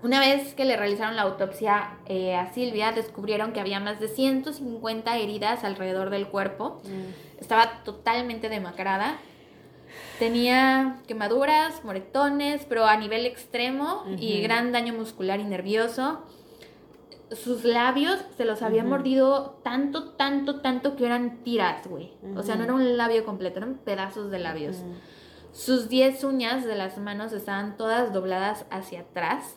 Una vez que le realizaron la autopsia eh, a Silvia, descubrieron que había más de 150 heridas alrededor del cuerpo. Mm. Estaba totalmente demacrada. Tenía quemaduras, moretones, pero a nivel extremo y gran daño muscular y nervioso. Sus labios se los había mordido tanto, tanto, tanto que eran tiras, güey. O sea, no era un labio completo, eran pedazos de labios. Sus 10 uñas de las manos estaban todas dobladas hacia atrás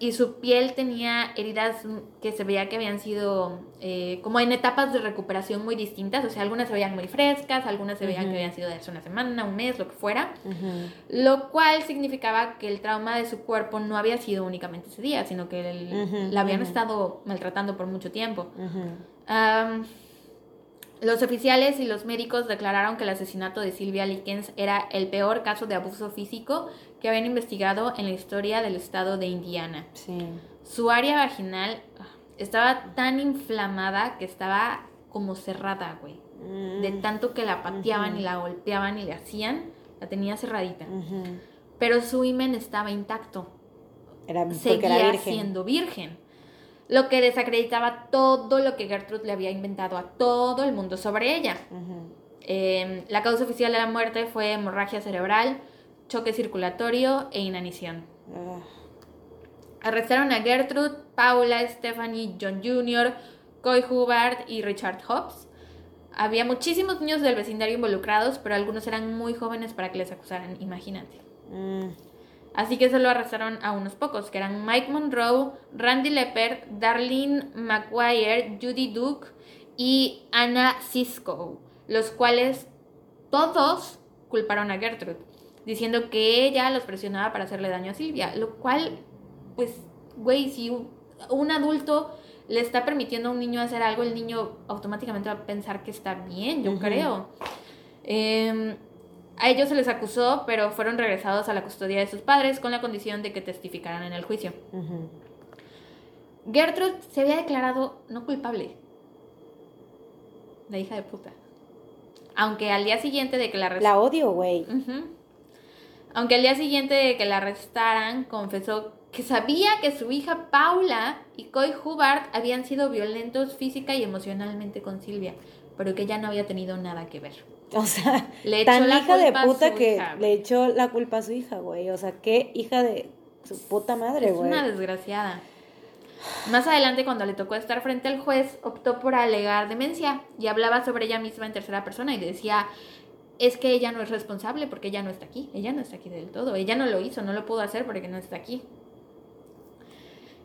y su piel tenía heridas que se veía que habían sido eh, como en etapas de recuperación muy distintas, o sea, algunas se veían muy frescas, algunas se veían que habían sido de hace una semana, un mes, lo que fuera, lo cual significaba que el trauma de su cuerpo no había sido únicamente ese día, sino que el- la habían estado maltratando por mucho tiempo. Los oficiales y los médicos declararon que el asesinato de Silvia Likens era el peor caso de abuso físico que habían investigado en la historia del estado de Indiana. Sí. Su área vaginal ah, estaba tan inflamada que estaba como cerrada, güey. Mm. De tanto que la pateaban y la golpeaban y le hacían, la tenía cerradita. Pero su himen estaba intacto. Era Seguía era virgen. siendo virgen. Lo que desacreditaba todo lo que Gertrude le había inventado a todo el mundo sobre ella. Eh, la causa oficial de la muerte fue hemorragia cerebral, choque circulatorio e inanición. Arrestaron a Gertrude, Paula, Stephanie, John Jr., Coy Hubbard y Richard Hobbs. Había muchísimos niños del vecindario involucrados, pero algunos eran muy jóvenes para que les acusaran, imagínate. Mm. Así que solo arrestaron a unos pocos, que eran Mike Monroe, Randy Lepper, Darlene McGuire, Judy Duke y Anna Cisco, los cuales todos culparon a Gertrude, diciendo que ella los presionaba para hacerle daño a Silvia, lo cual, pues, güey, si un- adulto le está permitiendo a un niño hacer algo, el niño automáticamente va a pensar que está bien, yo creo. Em, a ellos se les acusó, pero fueron regresados a la custodia de sus padres con la condición de que testificaran en el juicio. Ujú. Gertrude se había declarado no culpable. La hija de puta. Aunque al día siguiente de que la La odio, güey. Aunque al día siguiente de que la arrestaran, confesó que sabía que su hija Paula y Coy Hubbard habían sido violentos física y emocionalmente con Silvia, pero que ella no había tenido nada que ver. O sea, Le tan la hija de puta que hija, le echó la culpa a su hija, güey. O sea, qué hija de su puta madre, Es güey. una desgraciada. Más adelante, cuando le tocó estar frente al juez, optó por alegar demencia y hablaba sobre ella misma en tercera persona y decía, es que ella no es responsable porque ella no está aquí, ella no está aquí del todo, ella no lo hizo, no lo pudo hacer porque no está aquí.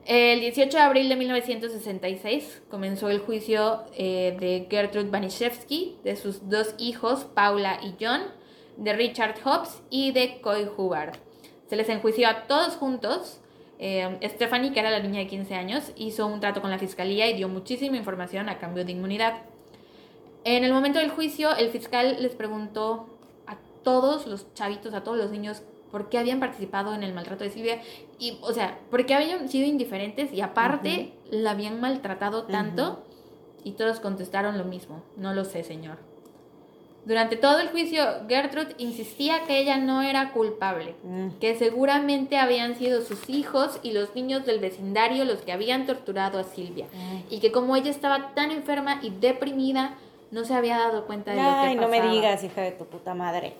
El 18 de abril de 1966 comenzó el juicio eh, de Gertrude Banishevsky, de sus dos hijos, Paula y John, de Richard Hobbs y de Coy Hubbard. Se les enjuició a todos juntos. Eh, Stephanie, que era la niña de 15 años, hizo un trato con la fiscalía y dio muchísima información a cambio de inmunidad. En el momento del juicio, el fiscal les preguntó a todos los chavitos, a todos los niños, por qué habían participado en el maltrato de Silvia y, o sea, por qué habían sido indiferentes y aparte la habían maltratado tanto y todos contestaron lo mismo, no lo sé, señor. Durante todo el juicio, Gertrude insistía que ella no era culpable, Mm. que seguramente habían sido sus hijos y los niños del vecindario los que habían torturado a Silvia Mm. y que como ella estaba tan enferma y deprimida, no se había dado cuenta de lo que Ay, no pasaba. me digas, hija de tu puta madre.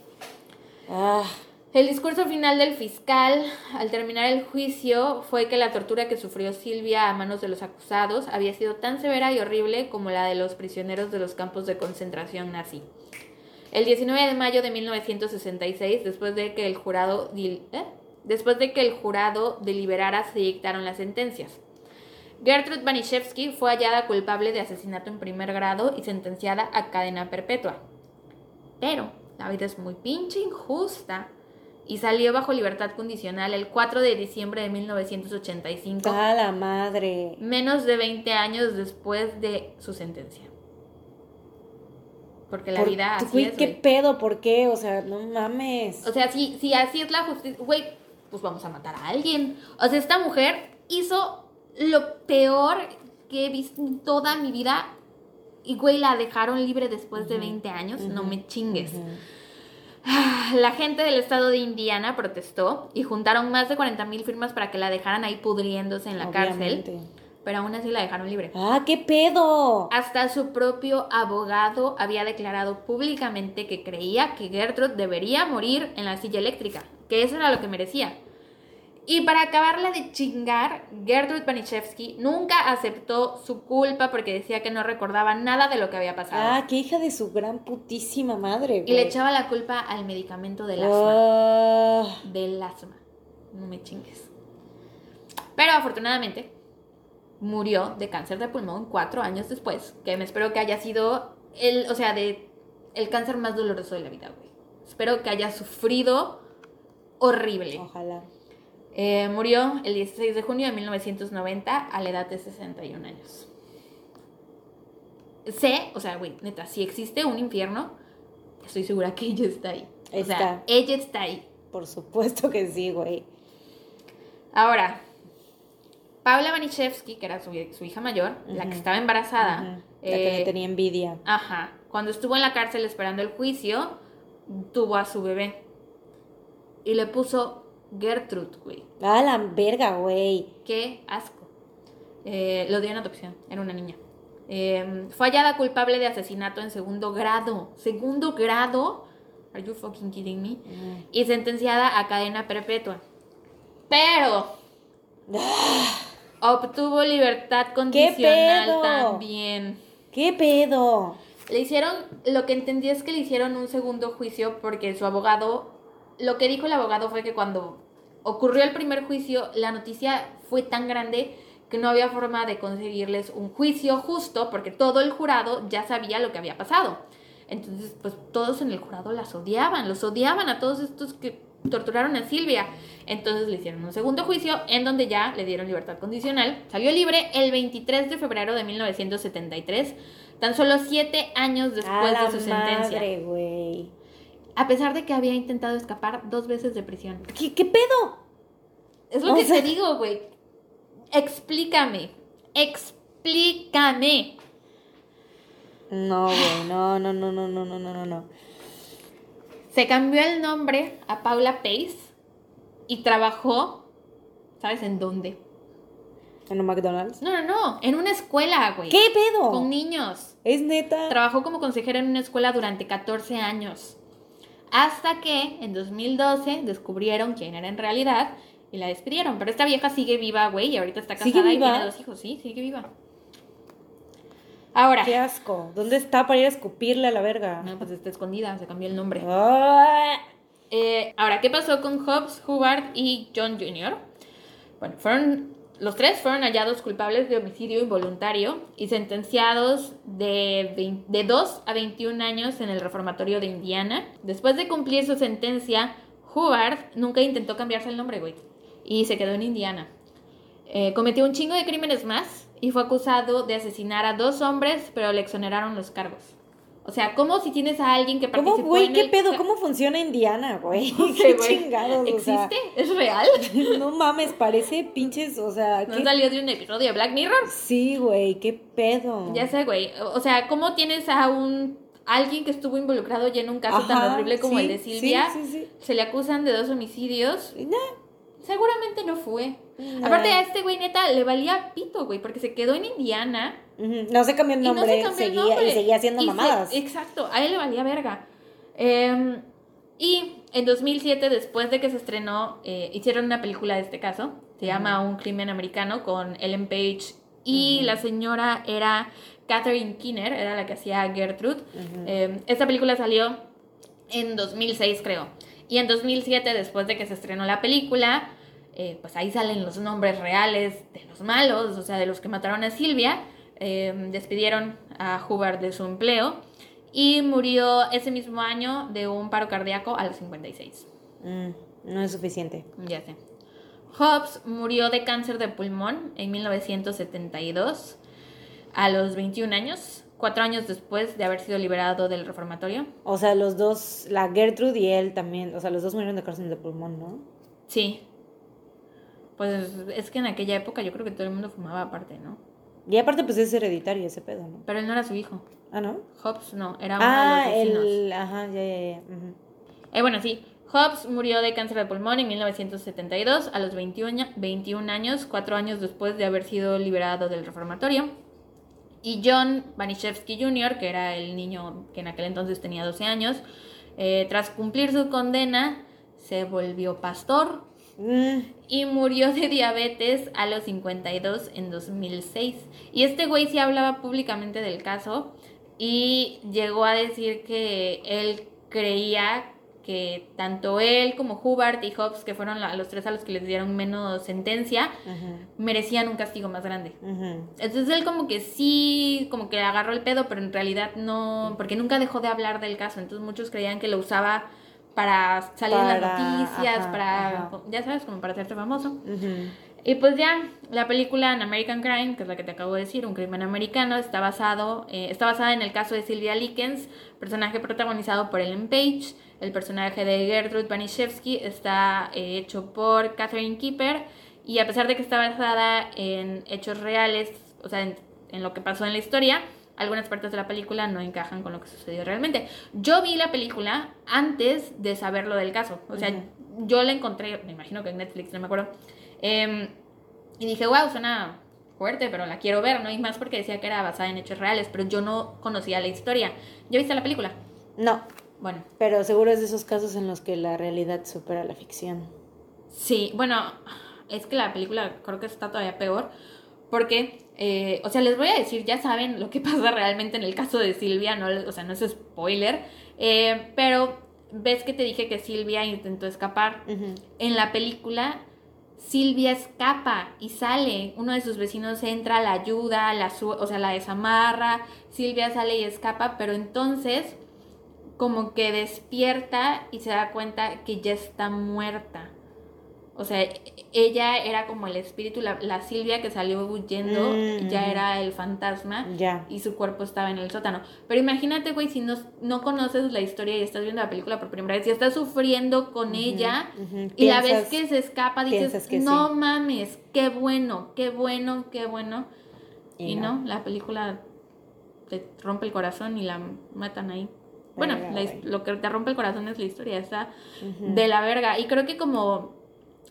Ah, El discurso final del fiscal, al terminar el juicio, fue que la tortura que sufrió Silvia a manos de los acusados había sido tan severa y horrible como la de los prisioneros de los campos de concentración nazi. El 19 de mayo de 1966, después de que el jurado, ¿eh? después de que el jurado deliberara, se dictaron las sentencias. Gertrude Banishevsky fue hallada culpable de asesinato en primer grado y sentenciada a cadena perpetua. Pero la vida es muy pinche injusta y salió bajo libertad condicional el 4 de diciembre de 1985. ¡A la madre! Menos de 20 años después de su sentencia. Porque la vida así güey, es, ¿qué güey. pedo? ¿Por qué? O sea, no mames. O sea, si, si así es la justicia, güey, pues vamos a matar a alguien. O sea, esta mujer hizo lo peor que he visto en toda mi vida. Y, güey, la dejaron libre después de 20 años. No me chingues. La gente del estado de Indiana protestó y juntaron más de 40 mil firmas para que la dejaran ahí pudriéndose en la cárcel, pero aún así la dejaron libre. ¡Ah, qué pedo! Hasta su propio abogado había declarado públicamente que creía que Gertrude debería morir en la silla eléctrica, que eso era lo que merecía. Y para acabarla de chingar, Gertrude Panichevsky nunca aceptó su culpa porque decía que no recordaba nada de lo que había pasado. Ah, qué hija de su gran putísima madre, y le güey. echaba la culpa al medicamento del asma. Ah, del asma. No me chingues. Pero afortunadamente murió de cáncer de pulmón cuatro años después, que me espero que haya sido el, o sea, de el cáncer más doloroso de la vida, güey. Espero que haya sufrido horrible. ojalá. Eh, murió el 16 de junio de 1990 a la edad de 61 años. Sé, o sea, güey, neta, si existe un infierno, estoy segura que ella está ahí. O sea, Está. ella está ahí. Por supuesto que sí, güey. Ahora, Paula Banishevsky, que era su, su hija mayor, la que estaba embarazada. La que eh, le tenía envidia. ajá, cuando estuvo en la cárcel esperando el juicio, tuvo a su bebé y le puso Gertrude, güey. Ah, la verga, güey. Qué asco. Eh, lo dio en adopción, era una niña. Eh, fue hallada culpable de asesinato en segundo grado. Segundo grado. Are you fucking kidding me? Mm. Y sentenciada a cadena perpetua. Pero obtuvo libertad condicional pedo? también. ¿Qué pedo? Le hicieron, lo que entendí es que le hicieron un segundo juicio porque su abogado, lo que dijo el abogado fue que cuando ocurrió el primer juicio, la noticia fue tan grande que no había forma de conseguirles un juicio justo porque todo el jurado ya sabía lo que había pasado. Entonces, pues todos en el jurado las odiaban, los odiaban a todos estos que torturaron a Silvia. Entonces le hicieron un segundo juicio en donde ya le dieron libertad condicional. Salió libre el 23 de febrero de 1973, tan solo siete años después a la de su sentencia. madre, güey. A pesar de que había intentado escapar dos veces de prisión. ¿Qué, qué pedo? Es lo O que sea- te digo, güey. Explícame. Explícame. No, güey. No, no, no, no, no, no, no, no, no. Se cambió el nombre a Paula Pace y trabajó, ¿sabes en dónde? ¿En un McDonald's? No, no, no, en una escuela, güey. ¿Qué pedo? Con niños. ¿Es neta? Trabajó como consejera en una escuela durante 14 años. Hasta que en 2012 descubrieron quién era en realidad y la despidieron. Pero esta vieja sigue viva, güey, y ahorita está ¿Sigue casada y tiene dos hijos. Sí, sigue viva. Ahora. Qué asco. ¿Dónde está para ir a escupirle a la verga? No, pues está escondida, se cambió el nombre. Eh, ahora, ¿qué pasó con Hobbs, Hubbard y John Jr.? Bueno, fueron, los tres fueron hallados culpables de homicidio involuntario y sentenciados de, 20 de 2 a 21 años en el reformatorio de Indiana. Después de cumplir su sentencia, Hubbard nunca intentó cambiarse el nombre, güey, y se quedó en Indiana. Eh, cometió un chingo de crímenes más y fue acusado de asesinar a dos hombres, pero le exoneraron los cargos. O sea, como si tienes a alguien que participó ¿Cómo, güey? ¿Qué el pedo? ¿Cómo funciona Indiana, güey? no sé, ¿Qué güey. chingados? o sea, ¿Existe? ¿Es real? no mames, parece pinches, o sea, ¿No ¿qué- salió de un episodio de Black Mirror? Sí, güey, qué pedo. Ya sé, güey. O sea, ¿cómo tienes a un alguien que estuvo involucrado ya en un caso tan horrible como sí, el de Silvia? Sí, sí, Se le acusan de dos homicidios. Nah, Seguramente no fue. Aparte a este güey neta le valía pito, güey, porque se quedó en Indiana No se cambió el y no nombre, se cambió el seguía, nombre. y seguía haciendo Y se- mamadas. exacto, a él le valía verga. Eh, y en 2007, después de que se estrenó, eh, hicieron una película de este caso. Se llama Un crimen americano con Ellen Page y la señora era Catherine Keener, era la que hacía Gertrude. Eh, esta película salió en 2006, creo. Y en 2007, después de que se estrenó la película, eh, pues ahí salen los nombres reales de los malos, o sea, de los que mataron a Silvia. Despidieron a Hubbard de su empleo y murió ese mismo año de un paro cardíaco a los 56. Mm, no es suficiente. Ya sé. Hobbes murió de cáncer de pulmón en 1972 a los 21 años, cuatro años después de haber sido liberado del reformatorio. O sea, los dos, la Gertrude y él también, o sea, los dos murieron de cáncer de pulmón, ¿no? Sí. Pues es que en aquella época yo creo que todo el mundo fumaba aparte, ¿no? Y aparte, pues es hereditario ese pedo, ¿no? Pero él no era su hijo. Ah, ¿no? Hobbes no, era uno Ah, de los vecinos. el. Ajá, ya, ya, ya. Eh, bueno, sí. Hobbes murió de cáncer de pulmón en 1972 a los 21, 21 años, cuatro años después de haber sido liberado del reformatorio. Y John Banishevsky Jr., que era el niño que en aquel entonces tenía 12 años, eh, tras cumplir su condena, se volvió pastor Mm, y murió de diabetes a los 52 en 2006. Y este güey sí hablaba públicamente del caso y llegó a decir que él creía que tanto él como Hubbard y Hobbes, que fueron la- los tres a los que les dieron menos sentencia, merecían un castigo más grande. Entonces él como que sí, como que agarró el pedo, pero en realidad no, porque nunca dejó de hablar del caso. Entonces muchos creían que lo usaba para salir en las noticias, ajá, para, ajá. ya sabes, como para hacerse famoso. Y pues ya, la película An American Crime, que es la que te acabo de decir, un crimen americano, está basado, eh, está basada en el caso de Sylvia Likens, personaje protagonizado por Ellen Page. El personaje de Gertrude Banishevsky está eh, hecho por Catherine Kieper y a pesar de que está basada en hechos reales, o sea, en, en lo que pasó en la historia, algunas partes de la película no encajan con lo que sucedió realmente. Yo vi la película antes de saber lo del caso, o sea, yo la encontré, me imagino que en Netflix, no me acuerdo. Em, y dije, wow, suena fuerte, pero la quiero ver, ¿no? Y más porque decía que era basada en hechos reales, pero yo no conocía la historia. ¿Ya viste la película? No, Bueno, pero seguro es de esos casos en los que la realidad supera la ficción. sí, bueno, es que la película creo que está todavía peor, porque, eh, o sea, les voy a decir, ya saben lo que pasa realmente en el caso de Silvia, no, o sea, no es spoiler, eh, pero ves que te dije que Silvia intentó escapar. En la película, Silvia escapa y sale. Uno de sus vecinos entra, la ayuda, la su- o sea, la desamarra. Silvia sale y escapa, pero entonces como que despierta y se da cuenta que ya está muerta. O sea, ella era como el espíritu, la, la Silvia que salió huyendo, Mm, ya ujú. era el fantasma y su cuerpo estaba en el sótano. Pero imagínate, güey, si no, no conoces la historia y estás viendo la película por primera vez y estás sufriendo con ella y la vez que se escapa dices, que no sí". mames, qué bueno, qué bueno, qué bueno. Y, Y no. no. la película te rompe el corazón y la matan ahí. Bueno, la lo que te rompe el corazón es la historia, está Ujú. de la verga. Y creo que como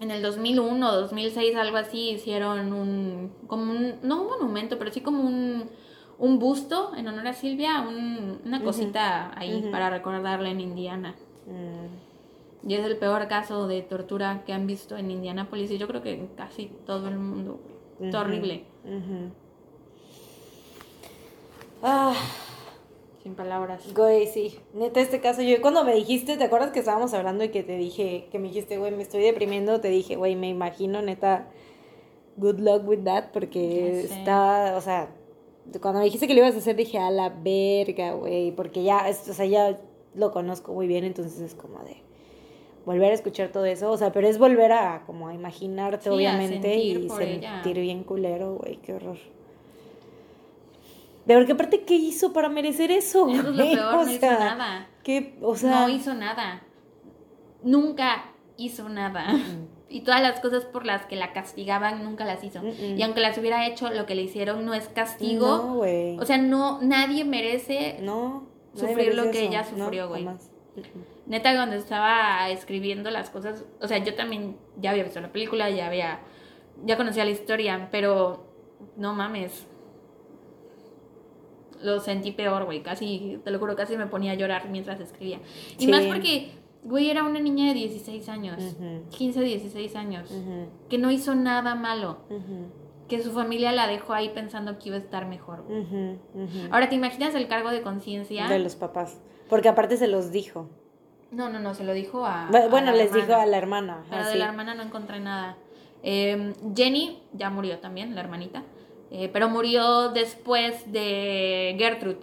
en el 2001 o 2006, algo así, hicieron un, como un, no un monumento, pero sí como un, un busto en honor a Silvia, un- una cosita ahí para recordarla en Indiana. Mm. Y es el peor caso de tortura que han visto en Indianápolis y yo creo que en casi todo el mundo. Está horrible. Ah, sin palabras. güey, sí. Neta, este caso, yo cuando me dijiste, ¿te acuerdas que estábamos hablando y que te dije, que me dijiste, güey, me estoy deprimiendo? Te dije, güey, me imagino, neta, good luck with that, porque está, o sea, cuando me dijiste que lo ibas a hacer, dije, a la verga, güey, porque ya, o sea, ya lo conozco muy bien, entonces es como de volver a escuchar todo eso, o sea, pero es volver a como a imaginarte, Sí, obviamente, sentir y por ella. sentir bien culero, güey, qué horror. De porque aparte, ¿qué hizo para merecer eso? Eso es lo peor, O no hizo nada. ¿qué? O sea, no hizo nada. Nunca hizo nada. Y todas las cosas por las que la castigaban nunca las hizo. Y aunque las hubiera hecho, lo que le hicieron no es castigo. No, güey. o sea, no, nadie merece no. sufrir lo que eso. ella sufrió, güey. Neta, cuando estaba escribiendo las cosas, o sea, yo también ya había visto la película, ya había, ya conocía la historia, pero no mames. Lo sentí peor, güey, casi, te lo juro, casi me ponía a llorar mientras escribía. Y Sí. más porque Güey, era una niña de 16 años, Ujú. 15, 16 años, que no hizo nada malo, que su familia la dejó ahí pensando que iba a estar mejor. Ahora, ¿te imaginas el cargo de conciencia? De los papás. Porque aparte se los dijo. No, no, no, se lo dijo a. Bu- a Bueno, les hermana. dijo a la hermana. Pero así. de la hermana no encontré nada. Eh, Jenny ya murió también, la hermanita. Eh, pero murió después de Gertrude.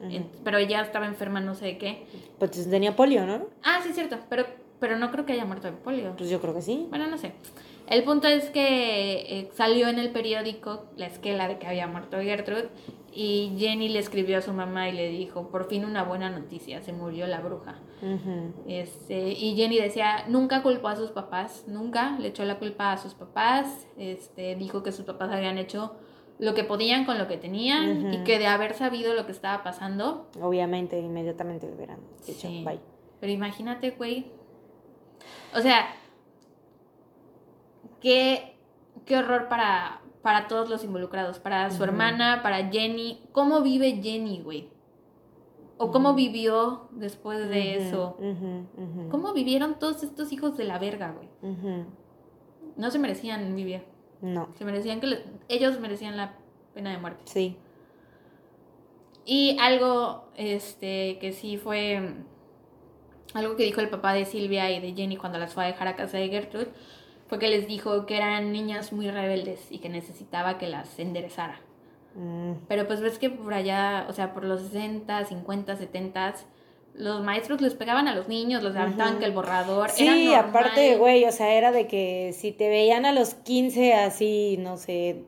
En- pero ella estaba enferma, no sé de qué. Pues tenía polio, ¿no? Ah, sí, es cierto. Pero, pero no creo que haya muerto de polio. Pues yo creo que sí. Bueno, no sé. El punto es que eh, salió en el periódico la esquela de que había muerto Gertrude. Y Jenny le escribió a su mamá y le dijo: Por fin una buena noticia, se murió la bruja. Este, y Jenny decía, nunca culpó a sus papás, nunca le echó la culpa a sus papás, este, dijo que sus papás habían hecho lo que podían con lo que tenían y que de haber sabido lo que estaba pasando, Obviamente, inmediatamente lo hubieran dicho. Sí. Bye. pero imagínate, güey, o sea, qué, qué horror para, para todos los involucrados, para su hermana, para Jenny, ¿cómo vive Jenny, güey? ¿O cómo vivió después de eso? ¿Cómo vivieron todos estos hijos de la verga, güey? No se merecían vivir. No. Se merecían que le- ellos merecían la pena de muerte. Sí. Y algo este que sí fue algo que dijo el papá de Silvia y de Jenny cuando las fue a dejar a casa de Gertrude fue que les dijo que eran niñas muy rebeldes y que necesitaba que las enderezara. Mm, Pero pues ves que por allá, o sea, por los 60, 50, 70 los maestros les pegaban a los niños, los levantaban Ujú. que el borrador era Sí, normal. aparte, güey, o sea, era de que si te veían a los 15 así, no sé,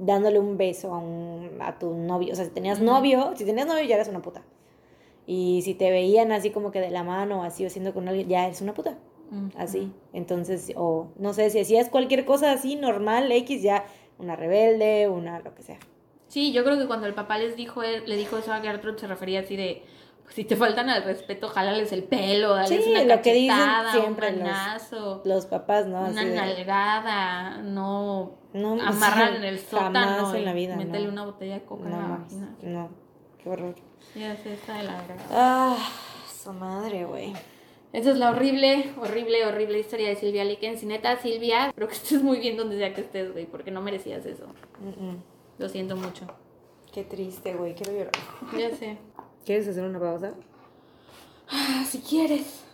dándole un beso a, un, a tu novio, o sea, si tenías Ujú. novio, si tenías novio ya eres una puta. Y si te veían así como que de la mano así o haciendo con alguien, ya eres una puta. Ujú. Así. Entonces, o no sé, si hacías cualquier cosa así normal, X, ya una rebelde, una lo que sea. Sí, yo creo que cuando el papá les dijo, le dijo eso a Gertrude, se refería así de, si te faltan al respeto, jálales el pelo, dales Sí, una lo que dicen siempre un los- manazo, Los papás, ¿no? una de- nalgada, no no, amarran en el sótano en la vida, métele no. una botella de coca No en la vagina. no, qué horror. Ya sé, está de la. Ah, su madre, güey. Esa es la horrible, horrible, horrible historia de Silvia Likens. Y neta, Silvia, espero que estés muy bien donde sea que estés, güey, porque no merecías eso. Mm, mm. Lo siento mucho. Qué triste, güey, quiero llorar. Ya sé. ¿Quieres hacer una pausa Ah, si quieres.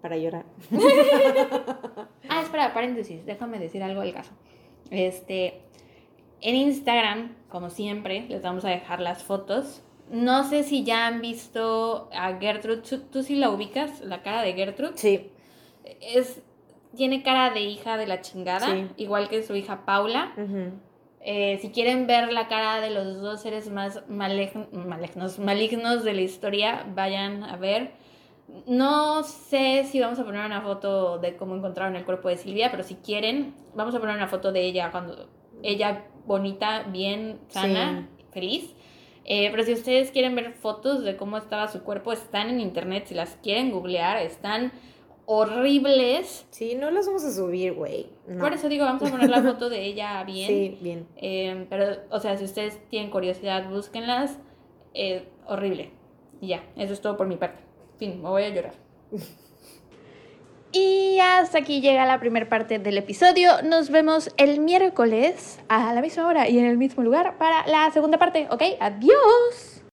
para llorar? Ah, espera, paréntesis, déjame decir algo del caso. Este, en Instagram, como siempre, les vamos a dejar las fotos. No sé si ya han visto a Gertrude. ¿Tú, tú sí la ubicas? La cara de Gertrude. Sí. Es, tiene cara de hija de la chingada, Sí. igual que su hija Paula. Ujú. Eh, si quieren ver la cara de los dos seres más malignos, malignos de la historia, vayan a ver. No sé si vamos a poner una foto de cómo encontraron el cuerpo de Silvia, pero si quieren, vamos a poner una foto de ella cuando ella bonita, bien, sana, feliz. Eh, pero si ustedes quieren ver fotos de cómo estaba su cuerpo, están en internet. Si las quieren googlear, están horribles. Sí, no las vamos a subir, güey. No. Por eso digo, vamos a poner la foto de ella bien. Sí, bien. Eh, pero, o sea, si ustedes tienen curiosidad, búsquenlas. Eh, horrible. Y ya, eso es todo por mi parte. Fin, me voy a llorar. Y hasta aquí llega la primera parte del episodio. Nos vemos el miércoles a la misma hora y en el mismo lugar para la segunda parte. ¿Ok? Adiós.